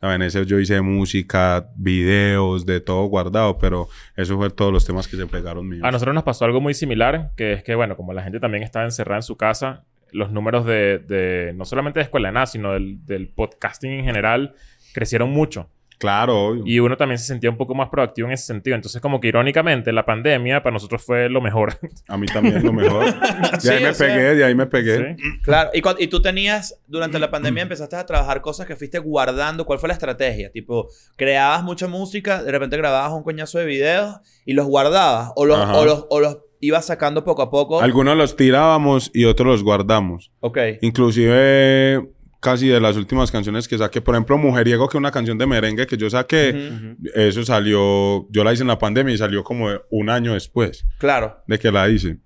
¿Saben? Ese yo hice música, videos, de todo guardado, pero eso fue todos los temas que se pegaron míos. A nosotros nos pasó algo muy similar, que es que, bueno, como la gente también estaba encerrada en su casa, los números de, de no solamente de Escuela de Nada, sino del, del podcasting en general, crecieron mucho. Claro, obvio. Y uno también se sentía un poco más proactivo en ese sentido. Entonces, como que irónicamente, la pandemia para nosotros fue lo mejor. A mí también lo mejor. De Sí, ahí me o sea, pegué, de ahí me pegué. ¿Sí? Claro. Y, tú tenías, durante la pandemia empezaste a trabajar cosas que fuiste guardando. ¿Cuál fue la estrategia? Tipo, creabas mucha música, de repente grababas un coñazo de videos y los guardabas. O los, Ajá. o los, o los ibas sacando poco a poco. Algunos los tirábamos y otros los guardamos. Ok. Inclusive casi de las últimas canciones que saqué, por ejemplo, Mujeriego, que es una canción de merengue que yo saqué, eso salió, yo la hice en la pandemia y salió como un año después Claro. de que la hice.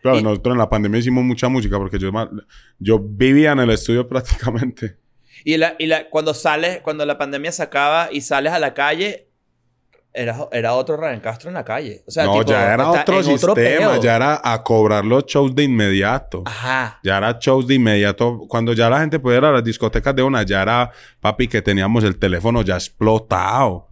Claro, Y- nosotros en la pandemia hicimos mucha música porque yo, yo vivía en el estudio prácticamente. Y, la, y la, cuando sales, cuando la pandemia se acaba y sales a la calle, era, era otro Ryan Castro en la calle. O sea, no, tipo, ya era otro sistema, ya era a cobrar los shows de inmediato. Ajá. Ya era shows de inmediato. Cuando ya la gente podía ir a las discotecas de una, ya era, papi, que teníamos el teléfono ya explotado.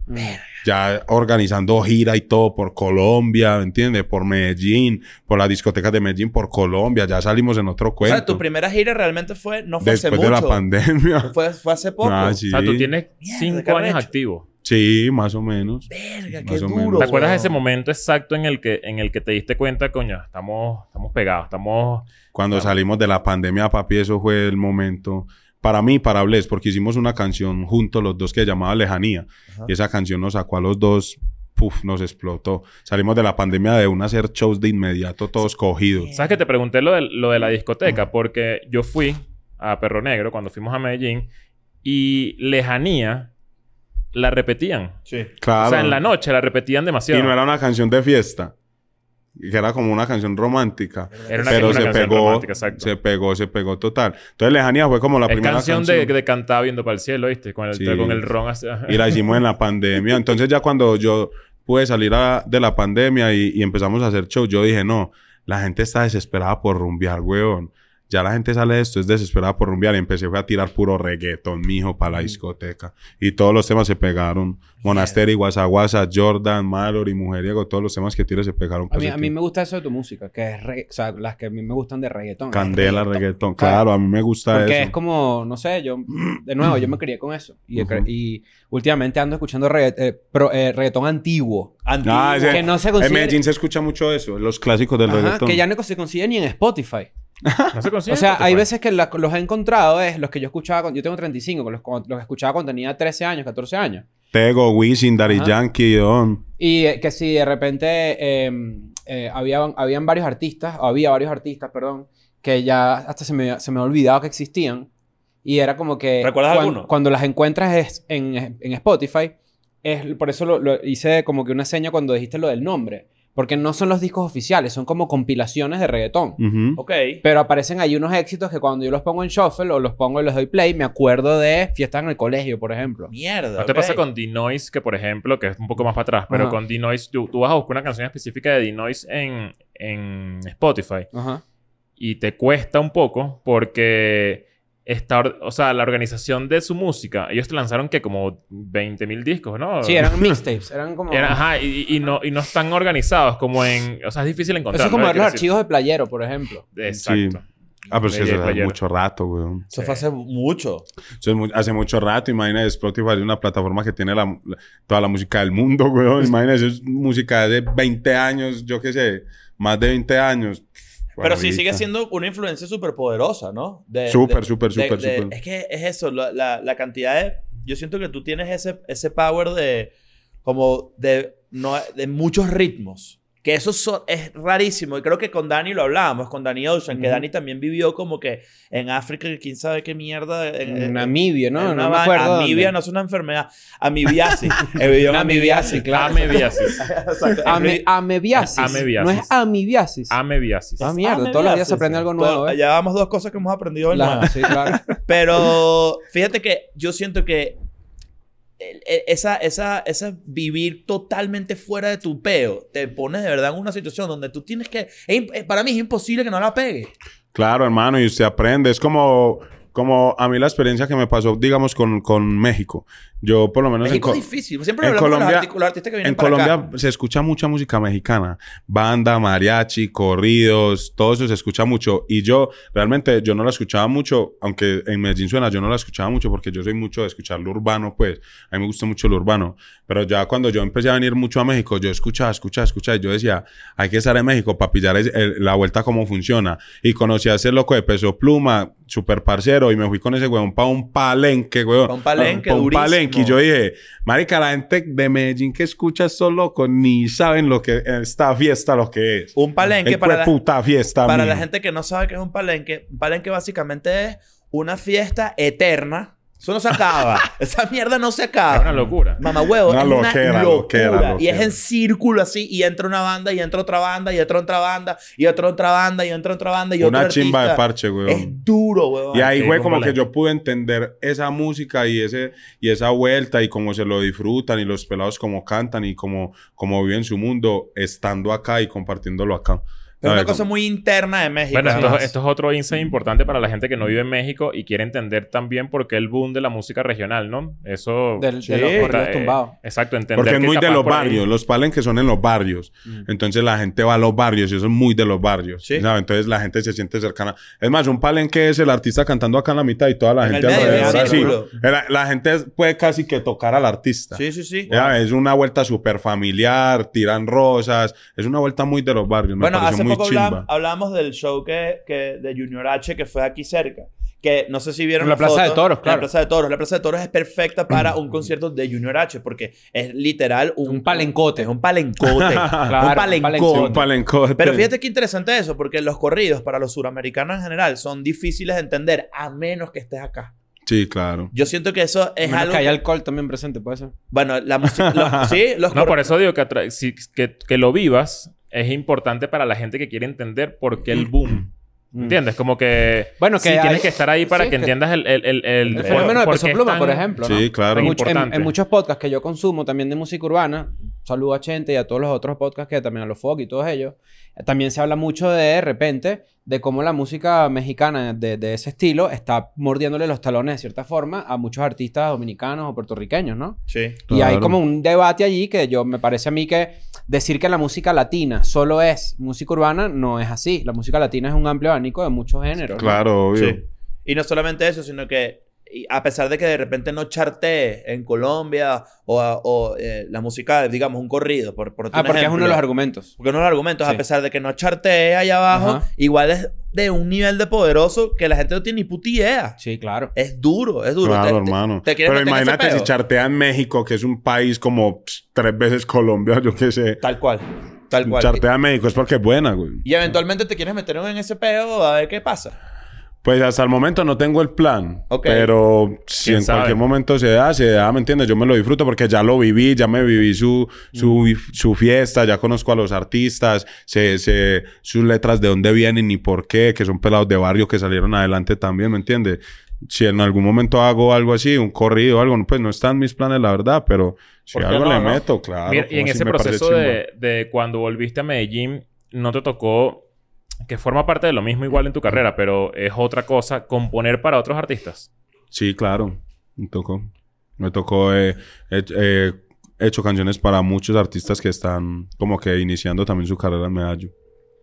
Ya organizando gira y todo por Colombia, ¿me entiendes? Por Medellín, por las discotecas de Medellín, por Colombia. Ya salimos en otro O cuento. sea, tu primera gira realmente fue, no fue Después hace de la mucho. pandemia. Fue, fue hace poco. Ah, sí. O sea, tú tienes Mierda, cinco años arrecho. Sí, más o menos. Verga, qué Más duro. menos. ¿Te acuerdas de ese momento exacto en el que, en el que te diste cuenta, coño, estamos, estamos pegados, estamos... Cuando salimos de la pandemia, papi, eso fue el momento. Para mí, para Bless, porque hicimos una canción juntos los dos que se llamaba Lejanía. Ajá. Y esa canción nos sacó a los dos, puf, nos explotó. Salimos de la pandemia de un hacer shows de inmediato, todos cogidos. ¿Sabes que te pregunté lo de, lo de la discoteca? Porque yo fui a Perro Negro cuando fuimos a Medellín y Lejanía la repetían. Sí. Claro. O sea, en la noche la repetían demasiado. Y no era una canción de fiesta. Que era como una canción romántica. Era una- pero una se canción pegó, romántica, exacto. se pegó, se pegó total. Entonces Lejanía fue como la es primera canción, canción. De, de cantar viendo para el cielo, ¿viste? Con el, Sí. con el ron así. Y la hicimos en la pandemia. Entonces ya cuando yo pude salir a- de la pandemia y, y empezamos a hacer show, yo dije, no, la gente está desesperada por rumbear, weón. Ya la gente sale de esto, es desesperada por rumbear. Y empecé fue a tirar puro reggaetón, mijo, para la discoteca. Y todos los temas se pegaron. Monastery, Guasa Guasa, Jordan, Mallory, Mujeriego, todos los temas que tiro se pegaron. A mí, a mí me gusta eso de tu música, que es regga- o sea, las que a mí me gustan de reggaetón. Candela, reggaetón. Claro, a mí me gusta Porque eso. es como, no sé, yo, de nuevo, yo me crié con eso. Y, y últimamente ando escuchando regga- eh, pro- eh, reggaetón antiguo. Antiguo. Ah, que no se En consigue- Medellín se escucha mucho eso, los clásicos del Ajá, reggaetón. que ya no se consigue ni en Spotify. No se consigue. O sea, hay veces que la- los he encontrado, es los que yo escuchaba, cuando- yo tengo 35, con los, con los que escuchaba cuando tenía 13 años, 14 años. Tego, Wisin, Daddy Ajá. Yankee, Don. Y eh, que si de repente eh, eh, había, habían varios artistas, o había varios artistas, perdón, que ya hasta se me, se me ha olvidado que existían. Y era como que... ¿Recuerdas cuan- alguno? Cuando Cuando las encuentras es en, en Spotify, es, por eso lo, lo hice como que una seña cuando dijiste lo del nombre. Porque no son los discos oficiales, son como compilaciones de reggaetón. Ok. Pero aparecen ahí unos éxitos que cuando yo los pongo en shuffle o los pongo y los doy play, me acuerdo de fiestas en el colegio, por ejemplo. Mierda. ¿No te ok. pasa con Dinoise que, por ejemplo, que es un poco más para atrás, pero con Dinoise, tú, tú vas a buscar una canción específica de Dinoise en, en Spotify Ajá. y te cuesta un poco porque está, or- o sea, la organización de su música, ellos te lanzaron que como 20 mil discos, ¿no? Sí, eran mixtapes, eran como... Era- ajá, y, y no, y no están organizados como en... O sea, es difícil encontrar. Eso es como ¿no? ver los decir- archivos de Playero, por ejemplo. Exacto. Ah, pero es que Ella eso es hace mucho rato, weón. Eso fue hace mucho. Eso es hace mucho rato. Imagínate, Spotify es una plataforma que tiene la, la- toda la música del mundo, weón. Imagínate, es música de 20 años, yo qué sé, más de 20 años. Pero sí sigue siendo una influencia súper poderosa, ¿no? Súper, súper, súper, súper. Es que es eso, la, la- la cantidad de... Yo siento que tú tienes ese, ese power de... Como de, no, de muchos ritmos. Que eso so- es rarísimo. Y creo que con Dani lo hablábamos, con Dani Ocean, que. Dani también vivió como que en África, quién sabe qué mierda. En, En en- Namibia, en ¿no? una No me acuerdo. Amibia dónde. no es una enfermedad. Amibiasis. Vivió en amibiasis. claro. Amebiasis. Exacto. Ame- amebiasis. Amebiasis. No es amibiasis. Amebiasis. Ah, mierda. Todos los días se aprende algo nuevo, ¿eh? Ya vamos dos cosas que hemos aprendido hoy. La- sí, claro. Pero fíjate que yo siento que esa, esa, esa vivir totalmente fuera de tu peo te pone de verdad en una situación donde tú tienes que... eh, para mí es imposible que no la pegue. Claro, hermano, y usted aprende. Es como, como a mí la experiencia que me pasó, digamos, con, con México. Yo, por lo menos. en México Co- es difícil. Siempre en hablamos Colombia- los, artistas que vienen En para Colombia acá. se escucha mucha música mexicana. Banda, mariachi, corridos, todo eso se escucha mucho. Y yo, realmente, yo no la escuchaba mucho, aunque en Medellín suena, yo no la escuchaba mucho porque yo soy mucho de escuchar lo urbano, pues. A mí me gusta mucho lo urbano. Pero ya cuando yo empecé a venir mucho a México, yo escuchaba, escuchaba, escuchaba. Y yo decía, hay que estar en México para pillar el- la vuelta cómo funciona. Y conocí a ese loco de Peso Pluma, super parcero, y me fui con ese weón para un palenque, weón. Pa' un palenque Pa' un palenque. Yo dije, marica, la gente de Medellín que escucha estos locos ni saben lo que esta fiesta lo que es. Un palenque El para la, puta fiesta, para mío. la gente que no sabe qué es un palenque. Un palenque básicamente es una fiesta eterna. Eso no se acaba. Esa mierda no se acaba. Es una locura. Mamá huevo, Una es loquera, una locura. loquera, Y es en círculo así, y entra una banda, y entra otra banda, y entra otra banda, y otra otra banda, y entra otra banda, y Una otro chimba de parche, weón. Es duro, weón. Y ahí fue como que yo pude entender esa música y ese y esa vuelta y cómo se lo disfrutan y los pelados cómo cantan y cómo, cómo viven su mundo estando acá y compartiéndolo acá. Pero una ¿Sabes? cosa muy interna de México. Bueno, esto, esto es otro insight importante para la gente que no vive en México y quiere entender también por qué el boom de la música regional, ¿no? Eso... Del- Sí, de los eh, tumbados. Exacto, entender Porque es muy de los por ahí- barrios, los palenques son en los barrios. Entonces la gente va a los barrios y eso es muy de los barrios. Sí. ¿sabes? Entonces la gente se siente cercana. Es más, un palenque es el artista cantando acá en la mitad y toda la En gente el medio, alrededor círculo. La, la gente puede casi que tocar al artista. Sí, sí, sí. Ya, Es una vuelta súper familiar, tiran rosas. Es una vuelta muy de los barrios. Me Bueno, hace muy poco chimba. hablam- hablamos del show que, que de Junior H que fue aquí cerca. Que no sé si vieron En la Plaza de foto. Toros, En claro. La Plaza de Toros. La Plaza de Toros es perfecta para un concierto de Junior H porque es literal un, Un palencote. Es un palencote. Claro, un palencote. un palencote. Pero fíjate qué interesante eso, porque los corridos para los suramericanos en general son difíciles de entender a menos que estés acá. Sí, claro. Yo siento que eso es Menos algo... que hay alcohol también presente, puede ser. Bueno, la música... sí, los No, por eso digo que, si- que, que lo vivas es importante para la gente que quiere entender por qué el boom. Mm. ¿Entiendes? Como que... Bueno, sí, que hay- tienes que estar ahí para sí, que, que- entiendas el... El, el, el- El fenómeno de por Peso Pluma, tan- por ejemplo, ¿no? Sí, claro. En muchos podcasts que yo consumo también de música urbana, saludo a Chente y a todos los otros podcasts que también a los Fog y todos ellos, también se habla mucho de, de repente de cómo la música mexicana de, de ese estilo está mordiéndole los talones de cierta forma a muchos artistas dominicanos o puertorriqueños, ¿no? Sí. Y hay como un debate allí que yo me parece a mí que decir que la música latina solo es música urbana no es así. La música latina es un amplio abanico de muchos géneros. ¿no? Claro, obvio. Sí. Y no solamente eso, sino que y a pesar de que de repente no chartee en Colombia o, o, eh, la música, digamos, un corrido, por, por Ah, porque es uno de los argumentos. Porque uno de los argumentos, Sí. a pesar de que no chartee allá abajo, Ajá. igual es de un nivel de poderoso que la gente no tiene ni puta idea. Sí, claro. Es duro, es duro. Claro, Te- hermano. te Pero imagínate si chartea en México, que es un país como pss, tres veces Colombia, yo qué sé. Tal cual. Tal cual. Chartea en México es porque es buena, güey. Y eventualmente te quieres meter en ese peo a ver qué pasa. Pues hasta el momento no tengo el plan. Ok. Pero si ¿Quién en sabe? cualquier momento se da, se da, ¿me entiendes? Yo me lo disfruto porque ya lo viví, ya me viví su, su, su fiesta, ya conozco a los artistas, sé, sé sus letras de dónde vienen y por qué, que son pelados de barrio que salieron adelante también, ¿me entiendes? Si en algún momento hago algo así, un corrido o algo, pues no están mis planes, la verdad, pero si ¿Por qué algo no, le no? meto, claro. Mira, y en si ese me parece proceso de, de cuando volviste a Medellín, ¿no te tocó, que forma parte de lo mismo igual en tu carrera, pero es otra cosa, componer para otros artistas? Sí, claro. Me tocó. Me tocó. eh, he, he hecho canciones para muchos artistas que están como que iniciando también su carrera en Medallo.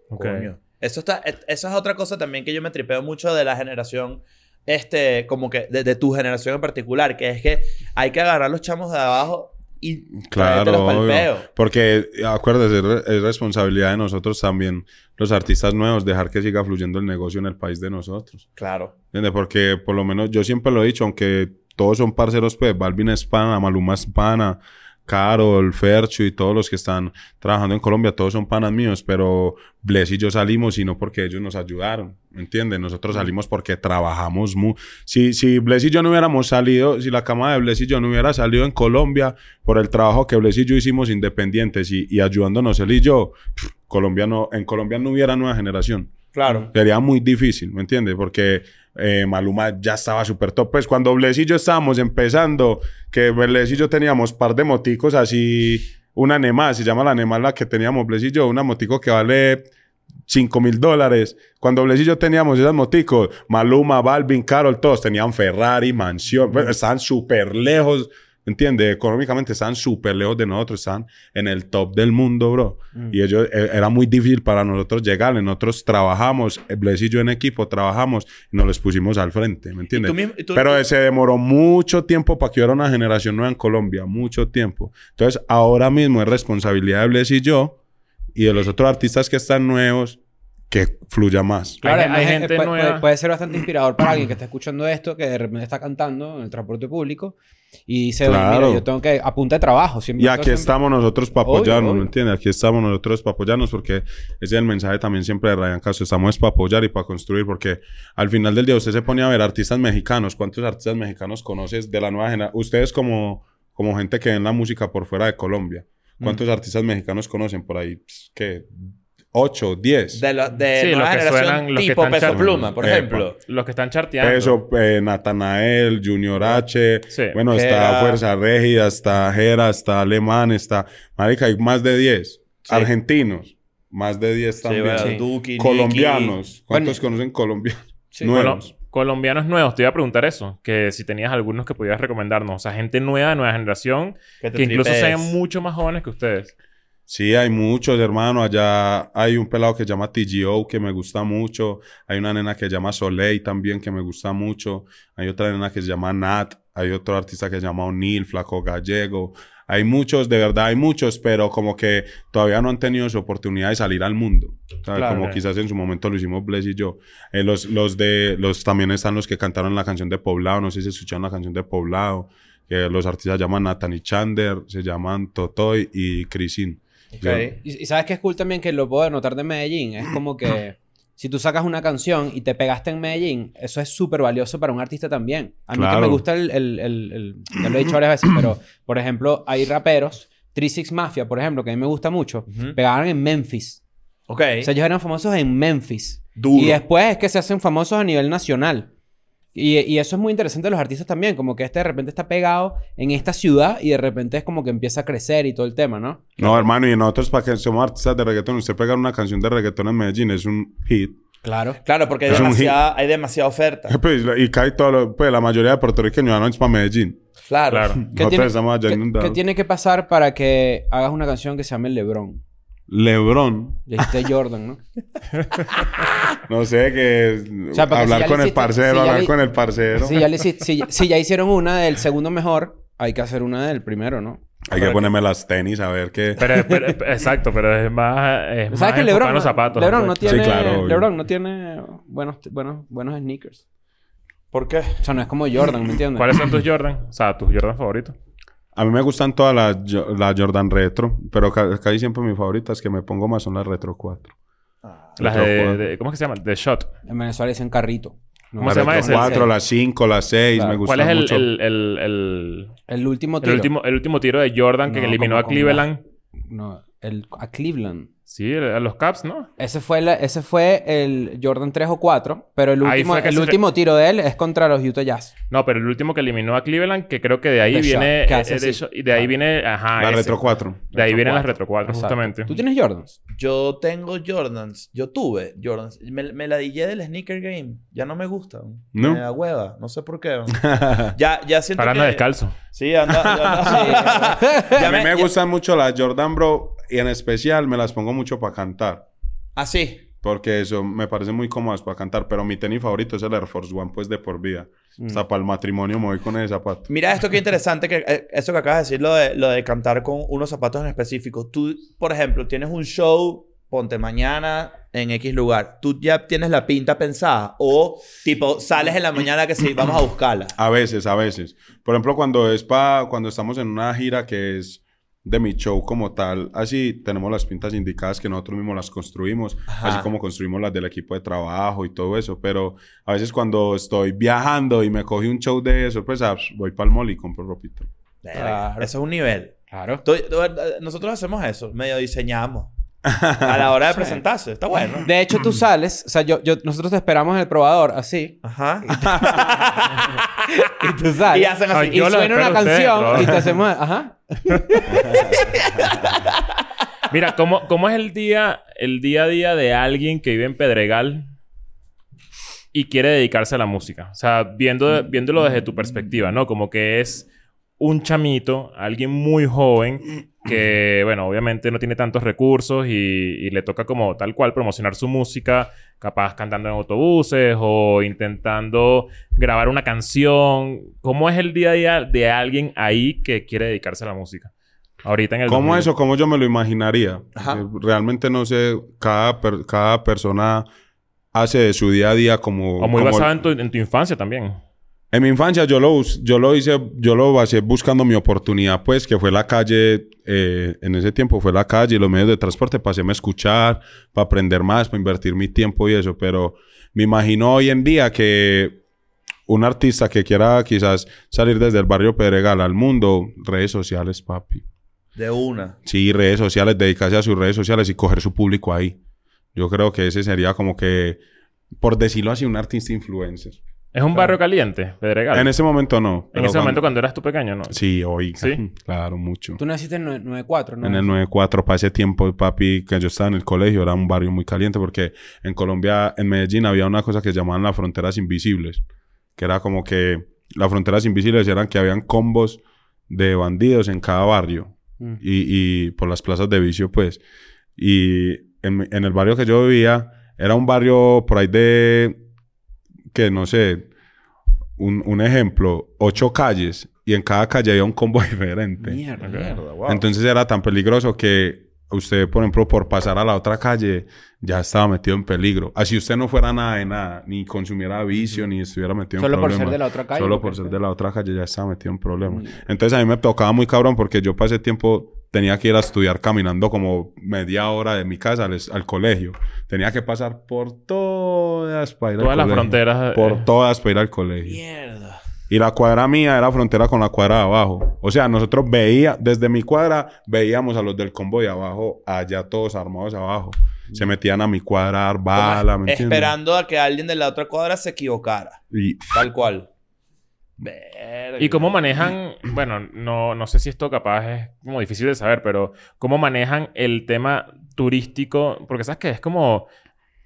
Coño. Eso está, et- esa es otra cosa también que yo me tripeo mucho de la generación, este, como que de, de tu generación en particular, que es que hay que agarrar los chamos de abajo y Claro, traértelos pa'l obvio. peo. Porque acuérdate, es, re- es responsabilidad de nosotros también, los artistas nuevos, dejar que siga fluyendo el negocio en el país de nosotros. Claro. ¿Entiendes? Porque por lo menos yo siempre lo he dicho, aunque todos son parceros, pues Balvin es pana, Maluma es pana, Carol, Fercho y todos los que están trabajando en Colombia, todos son panas míos, pero Bless y yo salimos y no porque ellos nos ayudaron, ¿me entiendes? Nosotros salimos porque trabajamos muy... Si, si Bless y yo no hubiéramos salido, si la cama de Bless y yo no hubiera salido en Colombia por el trabajo que Bless y yo hicimos independientes y, y ayudándonos él y yo, pff, Colombia no, en Colombia no hubiera nueva generación. Claro. Sería muy difícil, ¿me entiendes? Porque eh, Maluma ya estaba súper top. Pues cuando Bless y yo estábamos empezando, que Bless y yo teníamos par de moticos así, una Nema, se llama la Nema la que teníamos Bless y yo, una motico que vale 5 mil dólares. Cuando Bless y yo teníamos esas moticos, Maluma, Balvin, Carol, todos tenían Ferrari, mansión, pues, estaban súper lejos. ¿Entiendes? Económicamente estaban súper lejos de nosotros, estaban en el top del mundo, bro. Y ellos, eh, era muy difícil para nosotros llegar. Nosotros trabajamos, eh, Bless y yo en equipo trabajamos y nos les pusimos al frente, ¿me entiendes? Pero se demoró mucho tiempo para que hubiera una generación nueva en Colombia, mucho tiempo. Entonces, ahora mismo es responsabilidad de Bless y yo y de los otros artistas que están nuevos que fluya más. Claro, hay, hay gente puede, nueva. Puede, ser bastante inspirador para alguien que está escuchando esto, que de repente está cantando en el transporte público y dice, claro. mira, yo tengo que apunta de trabajo. Siempre, y aquí siempre... estamos nosotros para apoyarnos, ¿me entiendes? Aquí estamos nosotros para apoyarnos porque ese es el mensaje también siempre de Ryan Castro. Estamos para apoyar y para construir porque al final del día usted se pone a ver artistas mexicanos. ¿Cuántos artistas mexicanos conoces de la nueva generación? Ustedes como, como gente que ven la música por fuera de Colombia. ¿Cuántos mm. artistas mexicanos conocen por ahí? Pues, que 8, 10. De, lo, de sí, nueva los que suenan, los tipo Peso Pluma, por ejemplo. Los que están charteando. Peso, eh, Natanael, Junior H. Sí. Bueno, Gera. está Fuerza Régida, está Jera, está Alemán, está... Marica, hay más de 10. Argentinos, más de 10 también. Colombianos. ¿Cuántos conocen colombianos? Nuevos. Colombianos nuevos, te iba a preguntar eso, que si tenías algunos que pudieras recomendarnos, o sea, gente nueva, nueva generación, que, que incluso sean mucho más jóvenes que ustedes. Sí, hay muchos, hermano. Allá hay un pelado que se llama TGO que me gusta mucho. Hay una nena que se llama Soleil también que me gusta mucho. Hay otra nena que se llama Nat. Hay otro artista que se llama O'Neill, Flaco Gallego. Hay muchos, de verdad hay muchos, pero como que todavía no han tenido su oportunidad de salir al mundo. ¿sabes? Claro. como quizás en su momento lo hicimos Bless y yo. Eh, los, los de, los también están los que cantaron la canción de Poblado. No sé si escucharon la canción de Poblado. Que los artistas llaman Nathan y Chander, se llaman Totoy y Y, y sabes que es cool también que lo puedo notar de Medellín. Es como que si tú sacas una canción y te pegaste en Medellín, eso es súper valioso para un artista también. A mí que Claro. me gusta el, el, el- el- Ya lo he dicho varias veces, pero, por ejemplo, hay raperos, 36 Mafia, por ejemplo, que a mí me gusta mucho, pegaban en Memphis. Ok. O sea, ellos eran famosos en Memphis. Duro. Y después es que se hacen famosos a nivel nacional. Y, y eso es muy interesante de los artistas también, como que este de repente está pegado en esta ciudad y de repente es como que empieza a crecer y todo el tema, ¿no? No, hermano, y nosotros, para que somos artistas de reggaetón, usted pegar una canción de reggaetón en Medellín es un hit. Claro. Claro, porque hay demasiada, hay demasiada oferta. Pues, y cae todo, lo- pues la mayoría de puertorriqueños van para Medellín. Claro. Claro. ¿Qué tiene, qué- qué tiene que pasar para que hagas una canción que se llame Lebron? Lebron, Ya dijiste Jordan, ¿no? no sé, que O sea, porque si hablar ya con el parcero, si hablar le- con el parcero. Si ya, le hiciste- si- si ya hicieron una del segundo mejor, hay que hacer una del primero, ¿no? Hay que ponerme las tenis a ver qué. Pero, pero- exacto, pero es más... Es más ¿Sabes que LeBron, los zapatos. LeBron no tiene, Sí, claro. LeBron no tiene buenos, buenos, buenos sneakers? ¿Por qué? O sea, no es como Jordan, ¿me entiendes? ¿Cuáles son tus Jordan? O sea, tus Jordan favoritos. A mí me gustan todas las las Jordan Retro, pero ca- casi siempre mis favoritas que me pongo más son las Retro 4. Las Retro de, cuatro. de- ¿Cómo es que se llama? De Shot. En Venezuela dicen carrito. No, ¿Cómo Las se llama ese? 4, las 5, las 6, Claro. me gustan ¿Cuál es el, mucho. el, el, el, El último el tiro. último, el último tiro de Jordan que No, eliminó como a Cleveland? No, el, a Cleveland. Sí, el- a los Caps, ¿no? Ese fue, la- ese fue el Jordan 3 o 4, pero el último, el se- último tiro de él es contra los Utah Jazz. No, pero el último que eliminó a Cleveland, que creo que de ahí The viene... Shot, que hace eh, de, así. Shot- de ahí viene... Ajá, la ese. Retro 4. De ahí vienen las Retro Retro 4, Exacto. justamente. ¿Tú tienes Jordans? Yo tengo Jordans. Yo tuve Jordans. Me, me la dillé del sneaker game. Ya no me gustan. ¿No? Me da hueva. No sé por qué. ya, ya siento Ahora que... anda descalzo. Sí, anda... anda- Ya a mí me ya- gustan mucho las Jordan Bro y en especial me las pongo mucho para cantar. Ah, sí. Porque eso me parece muy cómodas para cantar. Pero mi tenis favorito es el Air Force One, pues de por vida. Mm. Hasta para el matrimonio me voy con ese zapato. Mira esto qué interesante, que, eh, eso que acabas de decir, lo de, lo de cantar con unos zapatos en específico. Tú, por ejemplo, tienes un show, ponte mañana en X lugar. ¿Tú ya tienes la pinta pensada? O, tipo, sales en la mañana que sí, vamos a buscarla. A veces, a veces. Por ejemplo, cuando es pa, cuando estamos en una gira que es de mi show como tal, así tenemos las pintas indicadas que nosotros mismos las construimos, Ajá. así como construimos las del equipo de trabajo y todo eso. Pero a veces cuando estoy viajando y me cogí un show de sorpresa, pues, voy para el mall y compro ropita. Verga, Claro. Eso es un nivel. Claro. Tú- tú- Nosotros hacemos eso, medio diseñamos. A la hora de presentarse. Está bueno. De hecho, tú sales, o sea, yo, yo, nosotros te esperamos en el probador, así, Ajá. y tú sales. Y hacen así. Ay, y suena una canción y te hacemos, ajá. Mira, ¿cómo, ¿cómo es el día, el día a día de alguien que vive en Pedregal y quiere dedicarse a la música? O sea, viendo, viéndolo desde tu perspectiva, ¿no? Como que es un chamito, alguien muy joven que, bueno, obviamente no tiene tantos recursos y, y le toca como tal cual promocionar su música, capaz cantando en autobuses o intentando grabar una canción. ¿Cómo es el día a día de alguien ahí que quiere dedicarse a la música? Ahorita en el ¿Cómo 2000. eso? ¿Cómo yo me lo imaginaría? Ajá. Eh, Realmente no sé, cada, per- cada persona hace de su día a día como... O muy como- basado en tu, en tu infancia también. En mi infancia yo lo, yo lo hice, yo lo basé buscando mi oportunidad, pues, que fue la calle, eh, en ese tiempo fue la calle y los medios de transporte para hacerme escuchar, para aprender más, para invertir mi tiempo y eso, pero me imagino hoy en día que un artista que quiera quizás salir desde el barrio Pedregal al mundo, redes sociales, papi. De una. Sí, redes sociales, dedicarse a sus redes sociales y coger su público ahí. Yo creo que ese sería como que, por decirlo así, un artista influencer. Es un barrio caliente, Pedregal. En ese momento no. En ese cuando- momento cuando eras tú pequeño, ¿no? Sí, hoy. ¿Sí? Claro, mucho. Tú naciste en nue- 94, ¿no? En el 94, para ese tiempo, papi, que yo estaba en el colegio, era un barrio muy caliente porque en Colombia, en Medellín, había una cosa que llamaban las fronteras invisibles. Que era como que las fronteras invisibles eran que habían combos de bandidos en cada barrio. Mm. Y, y por las plazas de vicio, pues. Y en el barrio que yo vivía, era un barrio por ahí de, que no sé, un, un ejemplo, ocho calles. Y en cada calle había un combo diferente. Mierda. Mierda, wow. Entonces era tan peligroso que usted, por ejemplo, por pasar a la otra calle, ya estaba metido en peligro. Así usted no fuera nada de nada, ni consumiera vicio, ni estuviera metido Solo en por problemas. ser de la otra calle. Solo ¿o por ser de la otra calle ya estaba metido en problemas. Mm. Entonces a mí me tocaba muy cabrón porque yo pasé tiempo tenía que ir a estudiar caminando como media hora de mi casa al, al colegio. Tenía que pasar por todas para ir Todas al las colegio. fronteras, Por eh. todas para ir al colegio. Mierda. Y la cuadra mía era frontera con la cuadra de abajo. O sea, nosotros veía, desde mi cuadra, veíamos a los del convoy de abajo, allá todos armados abajo. Se metían a mi cuadra a dar bala, ¿me entiendes? Esperando a que alguien de la otra cuadra se equivocara. Y Tal cual. Verga. ¿Y cómo manejan, bueno, no, no sé si esto capaz es como difícil de saber, pero cómo manejan el tema turístico? Porque sabes que es como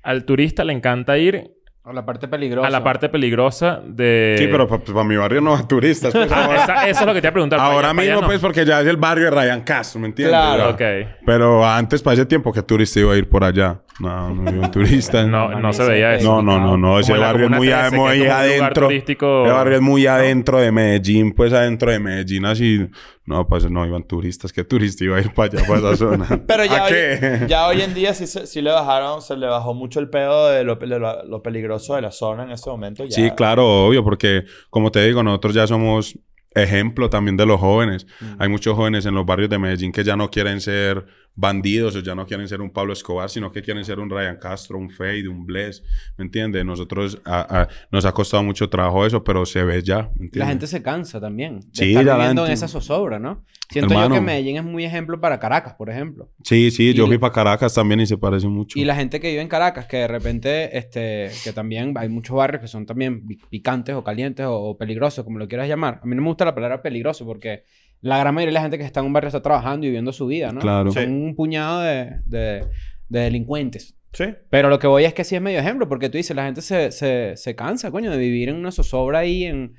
al turista le encanta ir A la parte peligrosa. a la parte peligrosa de... Sí, pero para mi barrio no van turistas. pues, Ah, esa- eso es lo que te iba a preguntar. ahora allá- mismo, no. pues, porque ya es el barrio de Ryan Castro, ¿me entiendes? Claro. Ya. Ok. Pero antes, para ese tiempo, ¿qué turista iba a ir por allá? No, no iba un turista. No, Man, no se veía es eso. No, no, no, no. Ese barrio es muy, 13, que muy adentro. turístico- Ese barrio es muy adentro de Medellín, pues adentro de Medellín, así. No, pues no iban turistas. ¿Qué turista iba a ir para allá, para esa zona? Pero ya, ¿A hoy, qué? ya hoy en día sí, se- sí le bajaron, se le bajó mucho el pedo de lo, de lo- lo peligroso de la zona en ese momento. Ya. Sí, claro, obvio, porque como te digo, nosotros ya somos ejemplo también de los jóvenes. Hay muchos jóvenes en los barrios de Medellín que ya no quieren ser bandidos o ya no quieren ser un Pablo Escobar, sino que quieren ser un Ryan Castro, un Fade, un Bless, ¿me entiendes? Nosotros a- a- nos ha costado mucho trabajo eso, pero se ve ya, ¿me entiendes? La gente se cansa también. De Sí, estar viviendo en esa zozobra, ¿no? Siento yo Hermano. que Medellín es muy ejemplo para Caracas, por ejemplo. Sí, sí, yo Y- fui para Caracas también y se parece mucho. Y la gente que vive en Caracas, que de repente, este, que también hay muchos barrios que son también pi- picantes o calientes o, o peligrosos, como lo quieras llamar. A mí no me gusta la palabra peligroso porque la gran mayoría de la gente que está en un barrio está trabajando y viviendo su vida, ¿no? Claro. Son Sí. un puñado de, de- de delincuentes. Sí. Pero lo que voy es que sí es medio ejemplo, porque tú dices, la gente se, se, se cansa, coño, de vivir en una zozobra ahí, en,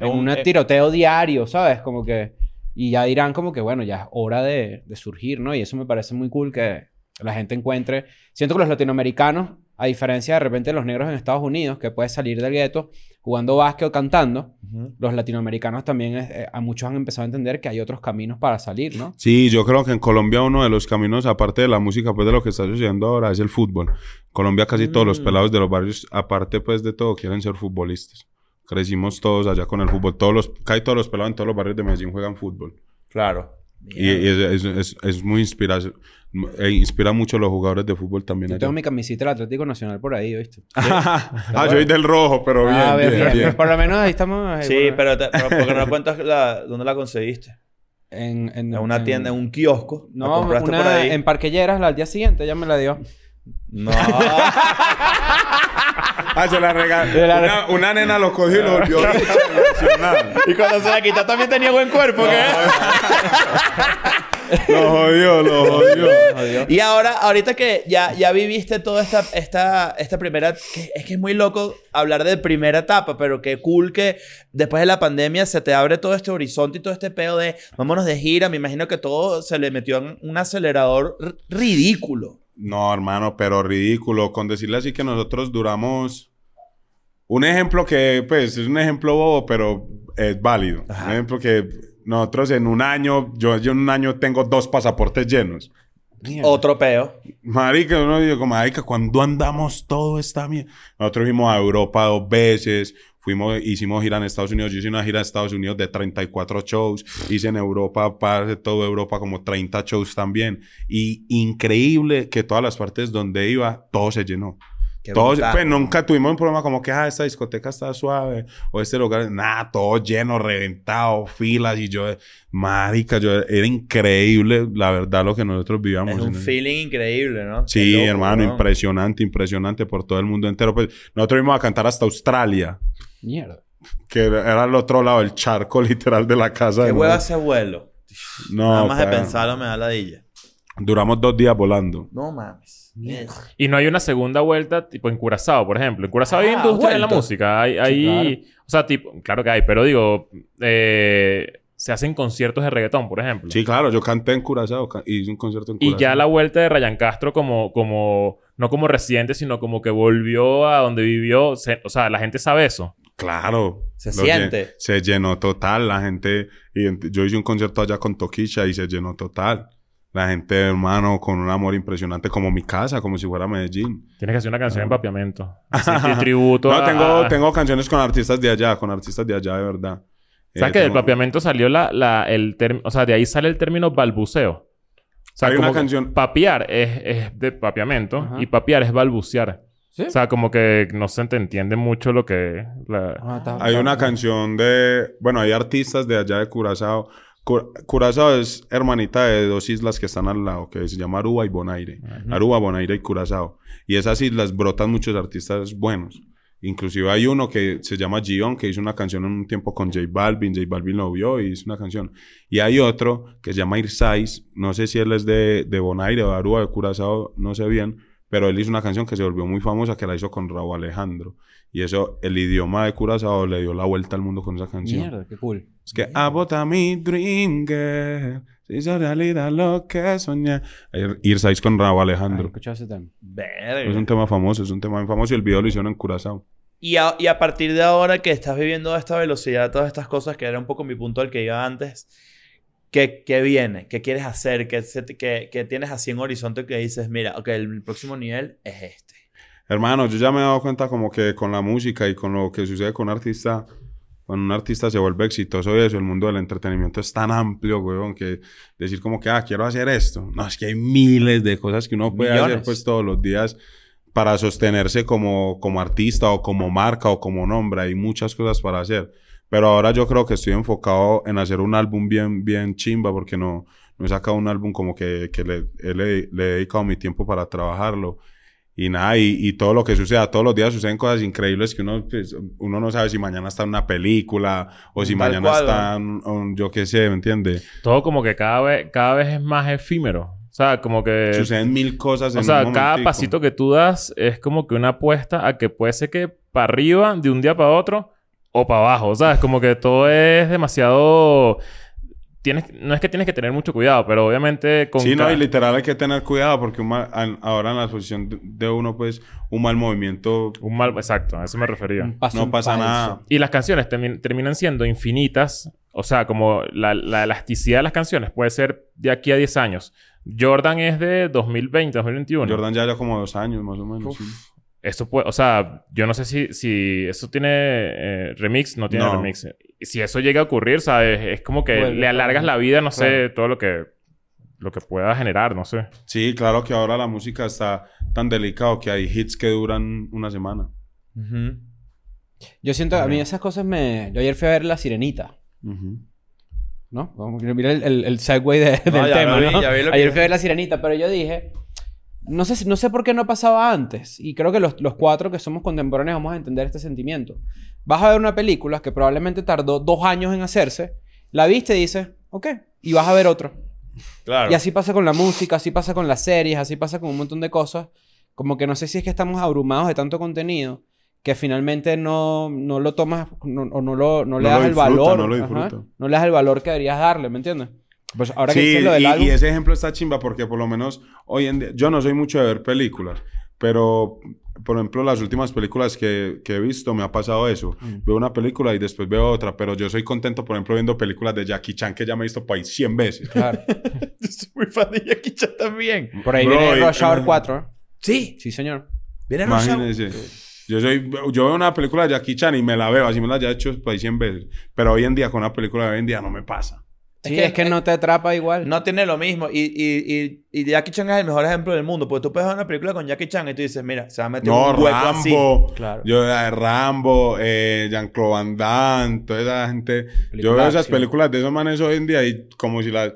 en Un- un eh, tiroteo diario, ¿sabes? Como que... Y ya dirán como que, bueno, ya es hora de, de surgir, ¿no? Y eso me parece muy cool que la gente encuentre... Siento que los latinoamericanos, a diferencia de repente de los negros en Estados Unidos, que puedes salir del gueto jugando básquet o cantando, los latinoamericanos también, eh, a muchos han empezado a entender que hay otros caminos para salir, ¿no? Sí, yo creo que en Colombia uno de los caminos, aparte de la música, pues de lo que está sucediendo ahora, es el fútbol. Colombia casi todos los Mm. pelados de los barrios, aparte pues de todo, quieren ser futbolistas. Crecimos todos allá con el fútbol. Todos los, casi todos los pelados en todos los barrios de Medellín juegan fútbol. Claro. Y, y es, es, es- es muy inspiración. E inspira mucho a los jugadores de fútbol también. Yo allá. tengo mi camisita del Atlético Nacional por ahí, ¿viste? ah, yo soy del rojo, pero bien, Ah, bien, bien, bien. bien. Por lo menos ahí estamos... eh, Sí, bueno, pero, te- pero ¿por qué no cuentas la, dónde la conseguiste? En, en, En una tienda, en un kiosco. ¿La No, una por ahí? en Parquelleras, la al día siguiente ella me la dio. No. Ah, se la regaló. Una, una nena lo cogió y lo volvió y cuando se la quitó también tenía buen cuerpo, ¿qué? Lo jodió, lo jodió. Y ahora, ahorita que ya, ya viviste toda esta, esta, esta primera... que- es que es muy loco hablar de primera etapa, pero qué cool que después de la pandemia se te abre todo este horizonte y todo este pedo de vámonos de gira. Me imagino que todo se le metió en un acelerador ridículo. No, hermano, pero ridículo. Con decirle así que nosotros duramos. Un ejemplo que, pues, es un ejemplo bobo, pero es válido. Un ejemplo que nosotros en un año, yo, yo en un año tengo dos pasaportes llenos. Otro peo. Marica, uno dice como, marica, ¿cuándo andamos todo esta mierda? Nosotros fuimos a Europa dos veces, fuimos, hicimos gira en Estados Unidos. Yo hice una gira en Estados Unidos de 34 shows. Hice en Europa, para toda Europa, como 30 shows también. Y increíble que todas las partes donde iba, todo se llenó. Todos, pues nunca tuvimos un problema como que, ah, esta discoteca está suave, o este lugar, nada, todo lleno, reventado, filas, y yo, marica, yo, era increíble, la verdad, lo que nosotros vivíamos. Es un en el- feeling increíble, ¿no? Sí, loco, hermano, ¿no? impresionante, impresionante por todo el mundo entero. Pues nosotros íbamos a cantar hasta Australia, Mierda. que era al otro lado del charco, literal, de la casa. Qué de hueva ese vuelo. No, Nada más de pensarlo me da ladilla. Duramos dos días volando. No mames. Y no hay una segunda vuelta, tipo en Curazao, por ejemplo. En Curazao hay Ah, industria en la música. Hay, hay... O sea, tipo... Claro que hay, pero digo... eh, se hacen conciertos de reggaetón, por ejemplo. Sí, claro, yo canté en Curazao, ca- hice un concierto en Y Curazao. ya la vuelta de Ryan Castro como... como no como residente, sino como que volvió a donde vivió. Se- o sea, la gente sabe eso. Claro. Se siente. Se llenó total. La gente... y yo hice un concierto allá con Toquisha y se llenó total. La gente, hermano, con un amor impresionante, como mi casa, como si fuera Medellín. Tienes que hacer una canción en papiamento. Así, tributo No, a- tengo, tengo canciones con artistas de allá, con artistas de allá, de verdad. ¿Sabes Eh, que del tengo- papiamento salió la, la, el término... O sea, de ahí sale el término balbuceo. sea, Hay como una canción- Papiar es, es de papiamento Ajá. y papiar es balbucear. ¿Sí? O sea, como que no se te entiende mucho lo que... la- Ah, está- Hay está- una canción de... Bueno, hay artistas de allá de Curazao. Cu- Curazao es hermanita de dos islas que están al lado, que se llama Aruba y Bonaire. Aruba, Bonaire y Curazao. Y esas islas brotan muchos artistas buenos. Inclusive hay uno que se llama Gion, que hizo una canción en un tiempo con J Balvin. J Balvin lo vio y hizo una canción. Y hay otro que se llama Irsais. No sé si él es de, de Bonaire o de Aruba, de Curazao, no sé bien. Pero él hizo una canción que se volvió muy famosa, que la hizo con Raúl Alejandro. Y eso, el idioma de Curazao le dio la vuelta al mundo con esa canción. Mierda, qué cool. Es que abota mi dream girl. Se hizo realidad lo que soñé. Irsais con Raúl Alejandro. ese tema. Verga. Es un tema famoso, es un tema muy famoso y el video lo hicieron en Curazao. Y a, y a partir de ahora que estás viviendo a esta velocidad, todas estas cosas, que era un poco mi punto al que iba antes, ¿qué, qué viene? ¿Qué quieres hacer? ¿Qué, qué- qué tienes así en horizonte que dices, mira, ok, el próximo nivel es este? Hermano, yo ya me he dado cuenta como que con la música y con lo que sucede con un artista, cuando un artista se vuelve exitoso y eso, el mundo del entretenimiento es tan amplio, weón, que decir como que, ah, quiero hacer esto. No, es que hay miles de cosas que uno puede hacer Millones. pues todos los días para sostenerse como, como artista o como marca o como nombre. Hay muchas cosas para hacer. Pero ahora yo creo que estoy enfocado en hacer un álbum bien, bien chimba porque no, no he sacado un álbum como que, que le, le- le he dedicado mi tiempo para trabajarlo. Y nada, y, y todo lo que suceda, todos los días suceden cosas increíbles que uno, pues, uno no sabe si mañana está en una película o si Tal mañana cual, está en, en- yo qué sé, ¿me entiendes? Todo como que cada vez, cada vez es más efímero. O sea, como que... Suceden mil cosas en O sea, un cada pasito que tú das es como que una apuesta a que puede ser que para arriba de un día para otro o para abajo. ¿Sabes? Como que todo es demasiado... Tienes... No es que tienes que tener mucho cuidado, pero obviamente con... Sí, no, y literal hay que tener cuidado porque un mal- an- ahora en la posición de- uno, pues, un mal movimiento Un mal... Exacto, a eso me refería. Paso no pasa nada. Y las canciones termi- terminan siendo infinitas. O sea, como la, la elasticidad de las canciones puede ser de aquí a 10 años. Jordan es de 2020, 2021. Jordan ya lleva como dos años más o menos. sí. Puede... O sea, yo no sé si, si eso tiene eh, remix. No tiene No. remix. Si eso llega a ocurrir, ¿sabes? Es como que le alargas la vida, no sé, Claro. todo lo que... Lo que pueda generar, no sé. Sí, claro que ahora la música está tan delicado que hay hits que duran una semana. Yo siento, a mí esas cosas me... Yo ayer fui a ver La Sirenita, Ujú. ¿no? Como que Mira el, el, el segue de- del ya tema, lo vi, ¿no? ya vi lo que- Ayer fui a ver La Sirenita, pero yo dije... No sé, no sé por qué no pasaba antes. Y creo que los, los cuatro que somos contemporáneos vamos a entender este sentimiento. Vas a ver una película que probablemente tardó dos años en hacerse. La viste y dices, ok. Y vas a ver otro. Claro. Y así pasa con la música, así pasa con las series, así pasa con un montón de cosas. Como que no sé si es que estamos abrumados de tanto contenido que finalmente no, no lo tomas no- o no, lo, no le No lo das el valor. no lo no le das el valor que deberías darle, ¿me entiendes? Pues ahora que Sí, dices lo del y, álbum... y ese ejemplo está chimba porque por lo menos hoy en día, yo no soy mucho de ver películas, pero por ejemplo las últimas películas que, que he visto me ha pasado eso. Mm. Veo una película y después veo otra, pero yo soy contento por ejemplo viendo películas de Jackie Chan que ya me he visto por ahí 100 veces. Claro. Yo soy muy fan de Jackie Chan también. Por ahí Bro, viene Rush Hour 4. ¿eh? Sí. Sí, señor. Viene Rush Hour. Imagínense. Yo soy, yo veo una película de Jackie Chan y me la veo, así me la haya hecho por ahí 100 veces. Pero hoy en día con una película de hoy en día no me pasa. Es Sí, que, es que no te atrapa igual. No tiene lo mismo. Y, y, y, y Jackie Chan es el mejor ejemplo del mundo. Porque tú puedes ver una película con Jackie Chan y tú dices, mira, se va a meter No, un hueco así. Rambo. Claro. Yo eh, Rambo, eh, Jean-Claude Van Damme, toda esa gente. Película yo veo esas películas de esos manes hoy en día y como si las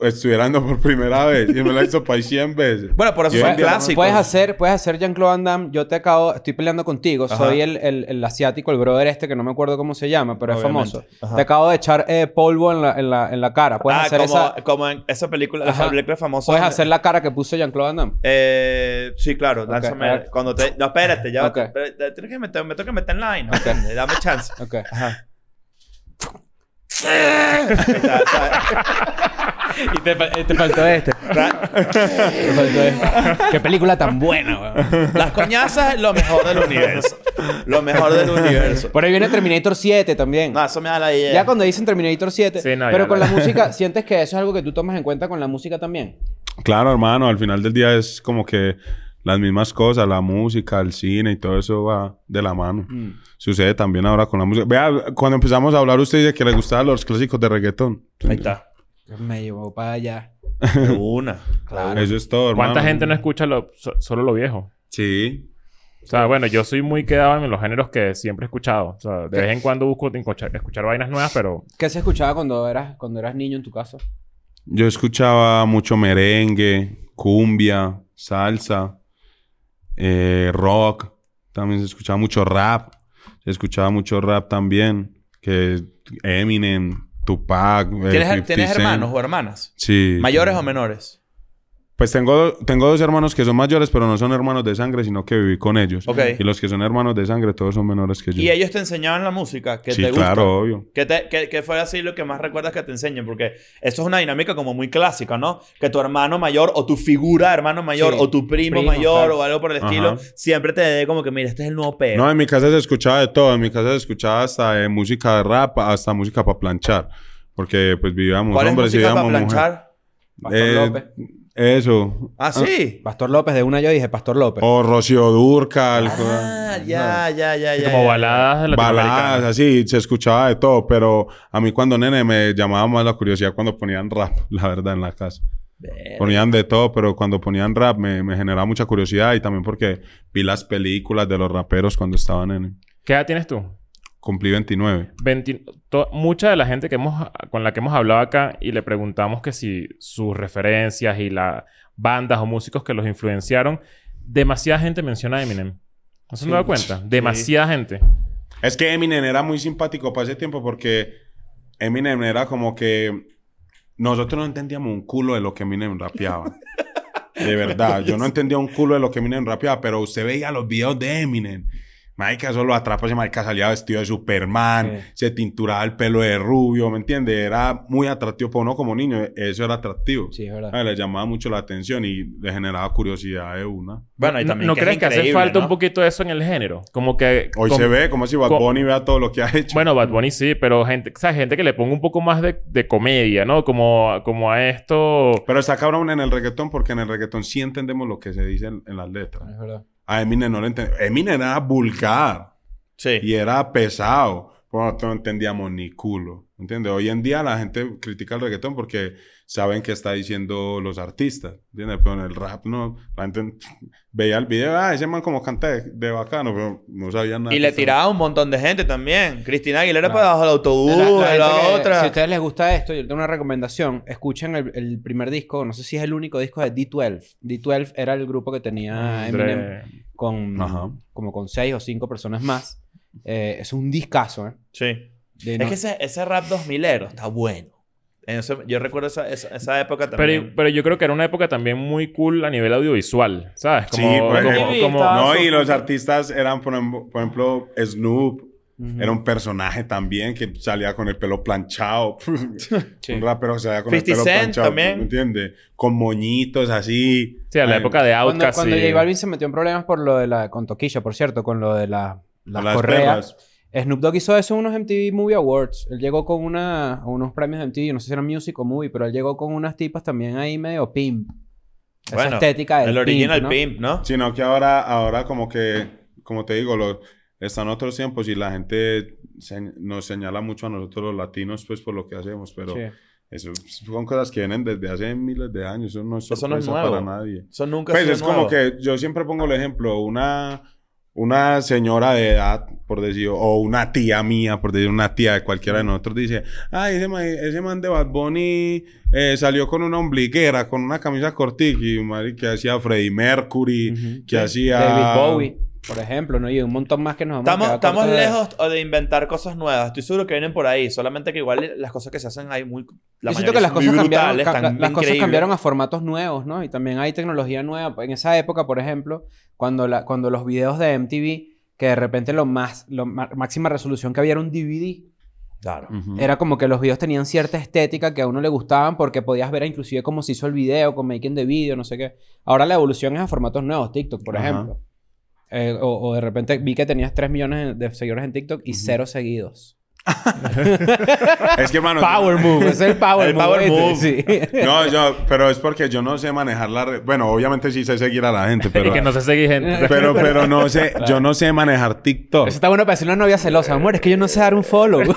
estuvieran por primera vez. Y me las he visto para 100 veces. Bueno, por eso son clásicos. Puedes hacer, puedes hacer Jean-Claude Van Damme. Yo te acabo... Estoy peleando contigo. Ajá. Soy el, el, el asiático, el brother este que no me acuerdo cómo se llama, pero Obviamente. es famoso. Ajá. Te acabo de echar eh, polvo en la, en, la, en la cara. Puedes ah, hacer como, esa... como en esa película, Ajá. esa película famosa. Puedes hacer la cara que puso Jean-Claude Van Damme. Eh, sí, claro. Lánzame. a ver. Cuando te... No, espérate. Ya. Ok. espérate, tienes que meter, me tengo que meter en line. ¿no? Dame chance. Ok. Ajá. Y te, te faltó este. te faltó este. Qué película tan buena, weón. Las coñazas es lo mejor del universo. Lo mejor del universo. Por ahí viene Terminator 7 también. No, eso me da la idea. Ya cuando dicen Terminator 7. Sí, no, pero con la música, ¿sientes que eso es algo que tú tomas en cuenta con la música también? Claro, hermano, al final del día es como que las mismas cosas, la música, el cine y todo eso va de la mano. Mm. Sucede también ahora con la música. Vea, cuando empezamos a hablar, usted dice que le gustaban los clásicos de reggaetón. Ahí está. Me llevó para allá. De una. Claro. Eso es todo, hermano. ¿Cuánta gente no escucha lo- so- solo lo viejo? Sí. O sea, bueno, yo soy muy quedado en los géneros que siempre he escuchado. O sea, de vez en cuando busco escuchar, escuchar vainas nuevas, pero... ¿Qué se escuchaba cuando eras, cuando eras niño en tu casa? Yo escuchaba mucho merengue, cumbia, salsa, eh, rock. También se escuchaba mucho rap. Se escuchaba mucho rap también. Que Eminem, Tupac. eh, ¿Tienes, 50 ¿tienes hermanos o hermanas? Sí. ¿Mayores sí. o menores? Pues tengo, tengo dos hermanos que son mayores, pero no son hermanos de sangre, sino que viví con ellos. Ok. Y los que son hermanos de sangre, todos son menores que yo. ¿Y ellos te enseñaban la música? que sí, te gusta? claro, obvio. ¿Qué, te- qué- qué fue así lo que más recuerdas que te enseñen? Porque esto es una dinámica como muy clásica, ¿no? Que tu hermano mayor o tu figura de hermano mayor Sí. o tu primo, Primo, mayor claro. o algo por el estilo Ajá. siempre te dé como que, mira, este es el nuevo peo. No, en mi casa se escuchaba de todo. En mi casa se escuchaba hasta de música de rap, hasta música para planchar. Porque pues vivíamos ¿Cuál es hombres y música para vivíamos mujeres. planchar? Pastor Eh, López. Eso. Ah, sí. Pastor López, de una yo dije Pastor López. O Rocío Durcal. Ah, ya, ya, ya, ya. como baladas de Baladas, así, se escuchaba de todo, pero a mí cuando nene me llamaba más la curiosidad cuando ponían rap, la verdad, en la casa. Ponían de todo, pero cuando ponían rap me, me generaba mucha curiosidad y también porque vi las películas de los raperos cuando estaba nene. ¿Qué edad tienes tú? Cumplí 29. 20 to- mucha de la gente que hemos, con la que hemos hablado acá y le preguntamos que si sus referencias y las bandas o músicos que los influenciaron, demasiada gente menciona a Eminem. ¿No se han dado cuenta? Demasiada gente. Es que Eminem era muy simpático para ese tiempo porque Eminem era como que nosotros no entendíamos un culo de lo que Eminem rapeaba. De verdad, yo no entendía un culo de lo que Eminem rapeaba, pero usted veía los videos de Eminem. Marica, eso lo atrapa, ese marica salía vestido de Superman, Sí. se tinturaba el pelo de rubio, ¿me entiende? Era muy atractivo para uno como niño, eso era atractivo. Sí, es verdad. Ah, le llamaba mucho la atención y le generaba curiosidad de una. Bueno, y ¿No- también ¿No que es crees que hace falta ¿no? un poquito de eso en el género? Como que... Hoy se ve como si Bad Bunny vea todo lo que ha hecho. Bueno, Bad Bunny sí, pero gente, o sea, gente que le ponga un poco más de, de comedia, ¿no? Como, como a esto... Pero está cabrón en el reggaetón porque en el reggaetón sí entendemos lo que se dice en, en las letras. Es verdad. A Eminem no lo entendemos. Eminem era vulgar Sí. y era pesado. Por nosotros no entendíamos ni culo. ¿Entiendes? Hoy en día la gente critica el reggaetón porque saben qué está diciendo los artistas. ¿Entiendes? Pero en el rap no. La gente veía el video. Ah, ese man como canta de, de bacano, pero no sabía nada. Y le estaba- tiraba un montón de gente también. Cristina Aguilera Claro. para abajo del autobús, La- la la, gente que- otra. Si a ustedes les gusta esto, yo tengo una recomendación. Escuchen el, el primer disco, no sé si es el único disco de D12. D12 era el grupo que tenía Eminem con, Ajá. como con seis o cinco personas más. Eh, es un discazo, ¿eh? Sí. De Es no- que ese, ese rap 2000ero está bueno. En ese- yo recuerdo esa, esa, esa época también. Pero, pero yo creo que era una época también muy cool a nivel audiovisual, ¿sabes? Como, Sí, por como- ejemplo. como- No, y los artistas eran, por ejemplo, por ejemplo, Snoop. Ujú. Era un personaje también que salía con el pelo planchado. Sí. Un rapero que salía con 50 el pelo Cent planchado. también. ¿Me entiendes? Con moñitos así. Sí, a la Ay, época de Cuando, Outkast. cuando y- J Balvin se metió en problemas por lo de la... Con Toquilla, por cierto, con lo de la... Las las correas. perras. Snoop Dogg hizo eso en unos MTV Movie Awards. Él llegó con una, unos premios de MTV, no sé si eran music o movie, pero él llegó con unas tipas también ahí medio pimp. Esa Bueno, estética del el original ¿no? pimp, ¿no? Sino que ahora, ahora como que, como te digo, lo- están otros tiempos y la gente se- nos señala mucho a nosotros los latinos, pues, por lo que hacemos, pero Sí. eso son cosas que vienen desde hace miles de años, eso no es Eso no es nuevo. para nadie. Eso nunca Pues es como nuevo. que yo siempre pongo el ejemplo, una, una señora de edad, por decir, o una tía mía, por decir, una tía de cualquiera de nosotros, dice, ay, ese man, ese man de Bad Bunny eh, salió con una ombliguera, con una camisa cortica, que hacía Freddie Mercury, que hacía... David Bowie, por ejemplo, ¿no? Y un montón más que nos vamos a Estamos, estamos de- lejos de inventar cosas nuevas. Estoy seguro que vienen por ahí. Solamente que igual las cosas que se hacen ahí muy... La Yo siento que las cosas, cambiaron, brutales, ca- están la- las cosas cambiaron a formatos nuevos, ¿no? Y también hay tecnología nueva. En esa época, por ejemplo, cuando, la, cuando los videos de MTV, que de repente lo más, lo ma- máxima resolución que había era un DVD. Claro. Era como que los videos tenían cierta estética que a uno le gustaban porque podías ver inclusive cómo se hizo el video, con making de video, no sé qué. Ahora la evolución es a formatos nuevos, TikTok, por ejemplo. Eh, o, o de repente vi que tenías 3 millones de seguidores en TikTok y cero seguidos. Es que, mano... Power move, es el power El move. power ¿viste? move. Sí. No, yo, pero es porque yo no sé manejar la red. Bueno, obviamente sí sé seguir a la gente, Y pero... que no se sigue gente. Pero, pero no sé, yo no sé manejar TikTok. Eso está bueno para decirle a una novia celosa. Amor, es que yo no sé dar un follow.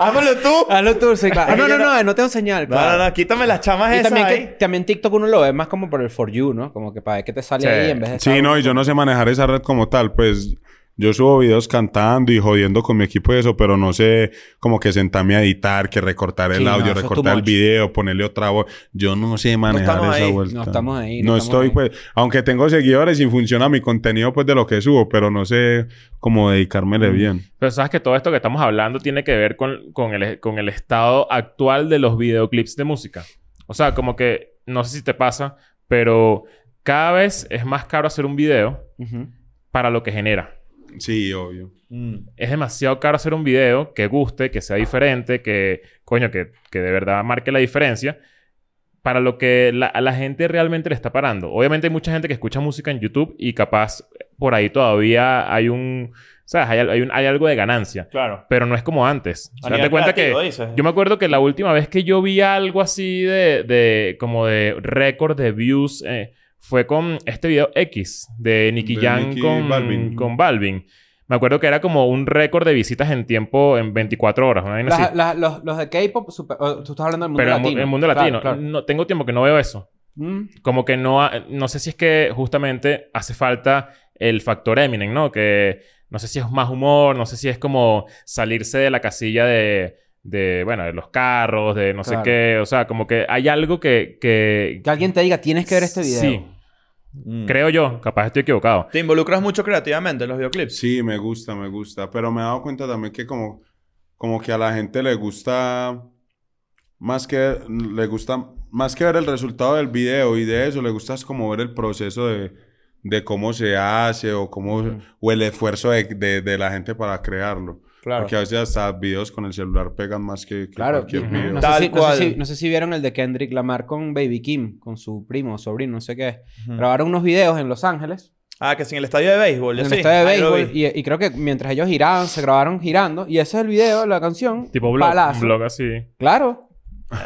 Hámelo tú. Hazlo tú, sí. Ah, no, Yo no, no- no, no tengo señal. No, no, claro. no, quítame las chamas Y esas también, ahí. que, también TikTok uno lo ve más como por el For You, ¿no? Como que para ver qué te sale Sí. ahí en vez de... Sí, no, y yo no sé manejar esa red como tal. Pues yo subo videos cantando y jodiendo con mi equipo y eso, pero no sé como que sentarme a editar, que recortar el Sí, audio, recortar el video, ponerle otra voz. Yo no sé manejar esa ahí. vuelta. No estamos ahí, No, no estoy, pues, aunque tengo seguidores y funciona mi contenido, pues, de lo que subo, pero no sé cómo dedicármele Mm. bien. Pero sabes que todo esto que estamos hablando tiene que ver con, con, el, con el estado actual de los videoclips de música. O sea, como que, no sé si te pasa, pero cada vez es más caro hacer un video para lo que genera. Sí, obvio. Mm. Es demasiado caro hacer un video que guste, que sea diferente, que, coño, que, que de verdad marque la diferencia para lo que la, a la gente realmente le está parando. Obviamente hay mucha gente que escucha música en YouTube y capaz por ahí todavía hay un... ¿Sabes? Hay, hay un- hay algo de ganancia. Claro. Pero no es como antes. A Date nivel cuenta que... dices. Yo me acuerdo que la última vez que yo vi algo así de... de como de récord de views... eh, fue con este video X de Nicky Jam Nicki con Balvin. con Balvin. Me acuerdo que era como un récord de visitas en tiempo en 24 horas. Las- así. las- los, los de K-pop, oh, tú estás hablando del mundo Pero latino. en el mundo Claro, latino. claro. No, tengo tiempo que no veo eso. Mm. Como que no... ha- No sé si es que justamente hace falta el factor Eminem, ¿no? Que no sé si es más humor, no sé si es como salirse de la casilla de... de bueno, de los carros, de no sé Claro. qué. O sea, como que hay algo que... que Que alguien te diga, tienes que ver este video. Sí. Mm. Creo yo. Capaz estoy equivocado. ¿Te involucras mucho creativamente en los videoclips? Sí, me gusta, me gusta. Pero me he dado cuenta también que como, como que a la gente le gusta más que le gusta más que ver el resultado del video y de eso, le gusta como ver el proceso de, de cómo se hace o cómo o el esfuerzo de, de- de la gente para crearlo. Claro. Porque a veces hasta videos con el celular pegan más que, que Claro. cualquier y- video. No, Tal sé si, no sé si- no sé si vieron el de Kendrick Lamar con Baby Kim, con su primo, sobrino, no sé qué. Ujú. Grabaron unos videos en Los Ángeles, Ah, que sin el estadio de béisbol. en yo el sí. estadio de béisbol, y, y creo que mientras ellos giraban, se grabaron girando, y ese es el video, la canción. Tipo blog. palazo. Un blog así. Claro.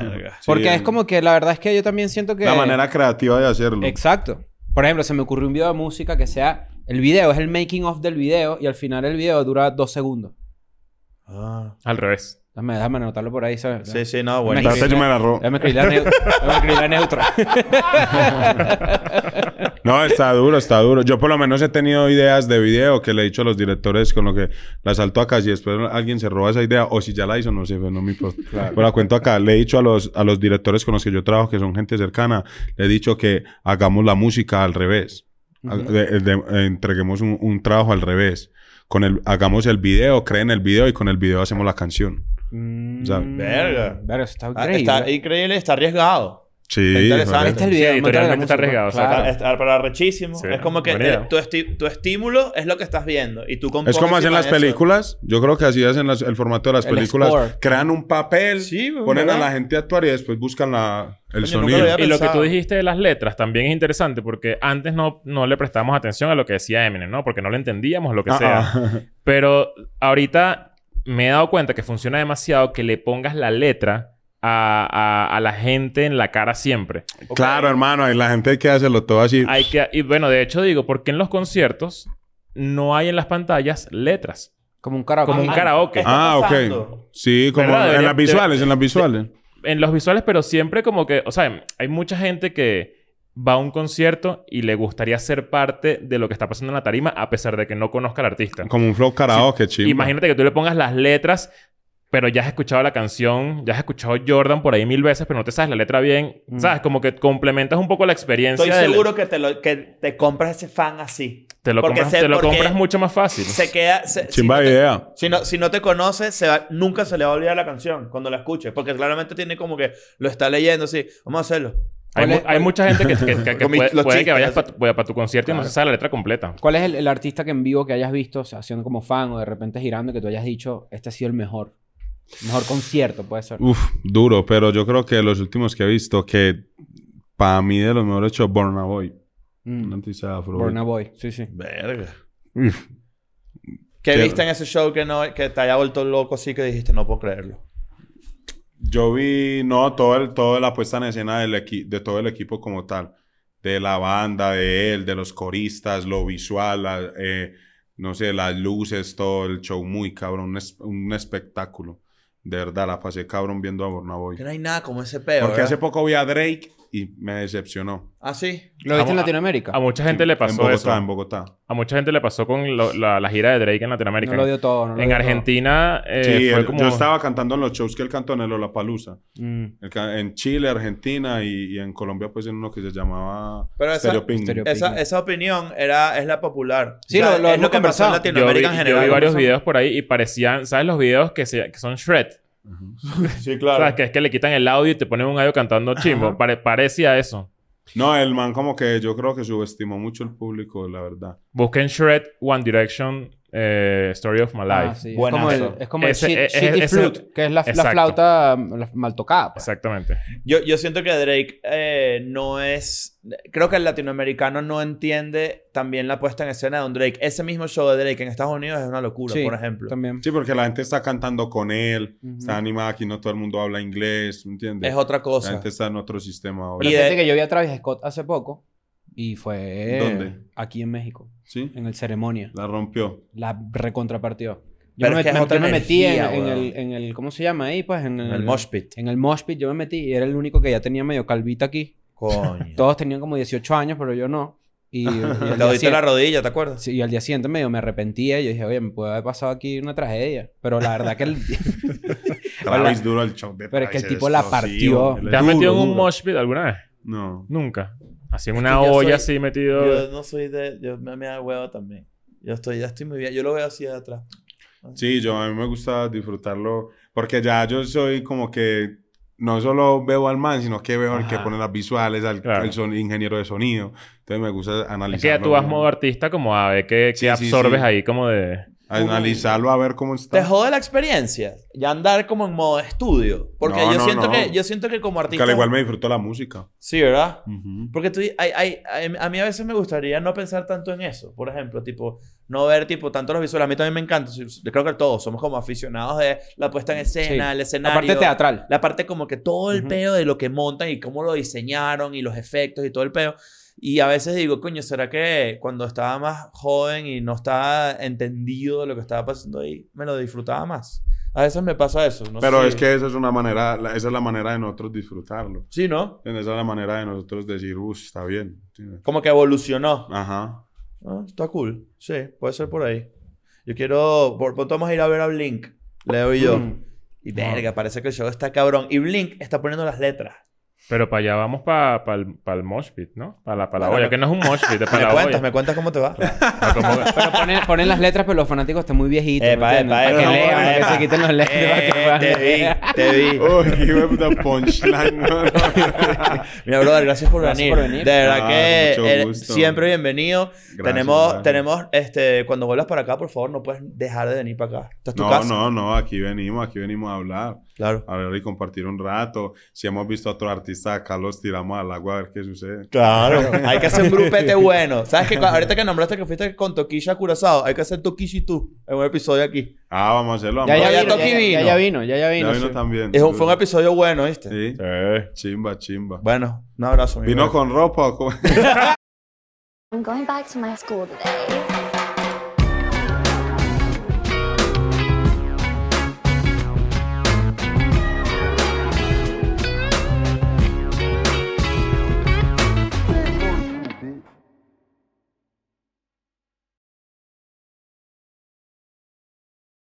Verga. Sí, Porque es como que la verdad es que yo también siento que... la manera creativa de hacerlo. Exacto. Por ejemplo, se me ocurrió un video de música que sea... El video es el making of del video y al final el video dura dos segundos. Ah. Al revés. Déjame, déjame anotarlo por ahí, ¿sabes? Sí, sí, no, buenísimo. Espérate, yo me. Déjame escribir la, neu- déjame escribir la neutra. No, está duro, está duro. Yo por lo menos he tenido ideas de video que le he dicho a los directores con lo que la salto acá. Si después alguien se roba esa idea o si ya la hizo, no sé, pues no me importa. Pero la cuento acá. Le he dicho a los, a los directores con los que yo trabajo, que son gente cercana, le he dicho que hagamos la música al revés. A- de- de- entreguemos un, un trabajo al revés. Con el, hagamos el video, creen el video y con el video hacemos la canción. Mm, sea, Verga. Verga, eso está Ah, increíble. está increíble, está arriesgado. Sí. Interesante. Este es el Sí, video. la editorialmente está arriesgado, claro. Está, está- pero arrechísimo. Sí, es como que eh, tu, esti- tu estímulo es lo que estás viendo. Y tú Es como hacen las eso. películas. Yo creo que así hacen las- el formato de las El películas. score. Crean un papel, Sí, ponen ¿verdad? a la gente a actuar y después buscan la, el Coño, sonido. lo Y lo que tú dijiste de las letras también es interesante porque antes no, no le prestábamos atención a lo que decía Eminem, ¿no? Porque no le entendíamos lo que Ah, sea. ah. Pero ahorita me he dado cuenta que funciona demasiado que le pongas la letra a, a- a la gente en la cara siempre. Claro, hermano. Ahí la gente hay que hacerlo todo así. Hay que, y bueno, de hecho digo, porque en los conciertos no hay en las pantallas letras. Como un karaoke. Como un karaoke. Ah, ok. Sí, como ¿Verdad? en Debería- las visuales, de- en las visuales. En los visuales, pero siempre como que, o sea, hay mucha gente que va a un concierto y le gustaría ser parte de lo que está pasando en la tarima a pesar de que no conozca al artista. Como un flow karaoke, chimba. Imagínate que tú le pongas las letras, pero ya has escuchado la canción, ya has escuchado Jordan por ahí mil veces, pero no te sabes la letra bien. ¿Sabes? Como que complementas un poco la experiencia. Estoy seguro que te, lo, que te compras ese fan así. Te lo, compras, sé- te lo compras mucho más fácil. Se queda... se- si, Chimba no de te, idea. si, no, si no te conoce, se va- nunca se le va a olvidar la canción cuando la escuche. Porque claramente tiene como que lo está leyendo así. Vamos a hacerlo. Hay, ¿Cuál mu- es- hay mucha gente que, que- que- que Con mis- puede, puede que vayas para tu concierto y no se sabe la letra completa. ¿Cuál es el, el artista que en vivo que hayas visto, o sea, haciendo como fan o de repente girando, que tú hayas dicho, este ha sido el mejor? Mejor concierto, puede ser. Uf, duro. Pero yo creo que los últimos que he visto, que para mí de los mejores hechos, Borna Boy. Mm. Artista afro. Burna Boy, sí, sí. Verga. Uf. ¿Qué Qué- viste en ese show que, no, que te haya vuelto loco así que dijiste, no puedo creerlo? Yo vi, no, todo el, toda la puesta en escena del de todo el equipo como tal. De la banda, de él, de los coristas, lo visual, la- eh, no sé, las luces, todo el show muy cabrón, un, es- un espectáculo. De verdad, la pasé cabrón viendo a Burna Boy. Que no hay nada como ese peo, Porque ¿verdad? hace poco vi a Drake y me decepcionó. ¿Ah, sí? ¿Lo viste en A- Latinoamérica? A mucha gente le en pasó Bogotá, eso. en Bogotá. A mucha gente le pasó con lo- la, la gira de Drake en Latinoamérica. No lo dio todo. No lo en dio todo. Argentina eh, sí, fue él- como... yo estaba cantando en los shows que él cantó en el Lollapalooza. Mm. En Chile, Argentina y, y en Colombia, pues en uno que se llamaba Pero esa- Stereo Picnic. Stereo- Esa, esa opinión era, es la popular. Sí, lo- lo es lo que pasó en. Yo vi, Latinoamérica en yo general. vi varios videos por ahí y parecían... ¿Sabes los videos que, se, que son shred? Sí, claro. ¿Sabes? Que es que le quitan el audio y te ponen un audio cantando chimbo. Pare- parecía eso. No, el man como que yo creo que subestimó mucho el público, la verdad. Busquen Shred One Direction eh, Story of My Life. Ah, sí. Es como el, es como el Ese- shit- e- e- shitty ese- flute, que es la, la flauta la- mal tocada. pues. Exactamente. Yo, yo siento que Drake eh, no es... Creo que el latinoamericano no entiende también la puesta en escena de un Drake. Ese mismo show de Drake en Estados Unidos es una locura, Sí, por ejemplo. También. Sí, porque la gente está cantando con él, Ujú. está animada, aquí no todo el mundo habla inglés, ¿me entiendes? Es otra La cosa. gente está en otro sistema ahora. Pero Y de- que yo vi a Travis Scott hace poco y fue ¿Dónde? aquí en México, Sí, en el ceremonia. la rompió. La recontrapartió. Yo Pero me, es que es me- otra yo me metí en, el, en el... ¿Cómo se llama ahí? Pues en En el mosh pit. En el mosh pit yo me metí y era el único que ya tenía medio calvita aquí. Coño. Todos tenían como 18 años, pero yo no. Y, y diste la rodilla, ¿te acuerdas? sí, y al día siguiente medio me arrepentía y yo dije, oye, me puede haber pasado aquí una tragedia. Pero la verdad que el... Travis duro el show de Pero es que el tipo la partió. ¿Te has metido en un mosh pit alguna vez? No. Nunca. Así en una yo olla soy- así metido... Yo no soy de... Yo me, me da huevo también. Yo estoy, ya estoy muy bien. Yo lo veo así de atrás. Sí, yo a mí me gusta disfrutarlo porque ya yo soy como que no solo veo al man, sino que veo al que Ajá. pone las visuales, al Claro. el son, ingeniero de sonido. Entonces me gusta analizarlo. Es que ya tú vas modo artista como a ver qué, qué Sí, sí, absorbes sí. ahí como de... Analizarlo a ver cómo está. Te jode la experiencia. Ya andar como en modo estudio. Porque No, yo, no, siento no. que, yo siento que como artista... al igual me disfruto la música. Sí, ¿verdad? Ujú. Porque tú, hay, hay, hay- a mí a veces me gustaría no pensar tanto en eso. Por ejemplo, tipo, no ver tipo tanto los visuales. A mí también me encanta. Yo creo que todos somos como aficionados de la puesta en escena, Sí. el La escenario. parte teatral. La parte como que todo el Ujú. peo de lo que montan y cómo lo diseñaron y los efectos y todo el peo. Y a veces digo, coño, ¿será que cuando estaba más joven y no estaba entendido de lo que estaba pasando ahí, me lo disfrutaba más? A veces me pasa eso. No Pero sé es que esa es una manera, esa es la manera de nosotros disfrutarlo. Sí, ¿no? Esa es la manera de nosotros decir, uff, está bien. Como que evolucionó. Ajá. Ah, está cool. Sí, puede ser por ahí. Yo quiero... Por pronto vamos a ir a ver a Blink. Leo y yo. Mm. Y verga, parece que el show está cabrón. Y Blink está poniendo las letras. Pero para allá vamos para el, pa el mosh pit, ¿no? Para la, pa la Bueno, olla. me- Que no es un mosh pit, es Me para la cuentas, olla. me cuentas cómo te va. Ah, Pero ponen, ponen las letras, pero los fanáticos están muy viejitos. ¿me Epa, epa, para que epa, lean, para que se quiten los para que Eh, puedan te vi, te vi. Uy, qué hijo de puta punchline. no, no. Mira, brother, gracias por Gracias venir. por venir. De verdad Ah, que gusto. siempre bienvenido. Gracias, tenemos, gracias. tenemos, este, cuando vuelvas para acá, por favor, no puedes dejar de venir para acá. Esta es tu No, casa. no, no, aquí venimos, aquí venimos a hablar, Claro. a ver y compartir un rato. Si hemos visto a otro artista acá, los tiramos al agua a ver qué sucede. Claro. hay que hacer un grupete bueno. ¿Sabes que Ahorita que nombraste que fuiste con Toquilla Curazao, hay que hacer Toquishi tú en un episodio aquí. Ah, vamos a hacerlo. Ya, vamos ya, vino, Toki ya, vino. ya, ya vino, ya, ya vino. Ya vino sí. también. Es un- fue un episodio bueno, ¿viste? Sí. Sí. Chimba, chimba. Bueno, un abrazo. ¿Vino con ropa o con...? I'm going back to my school today.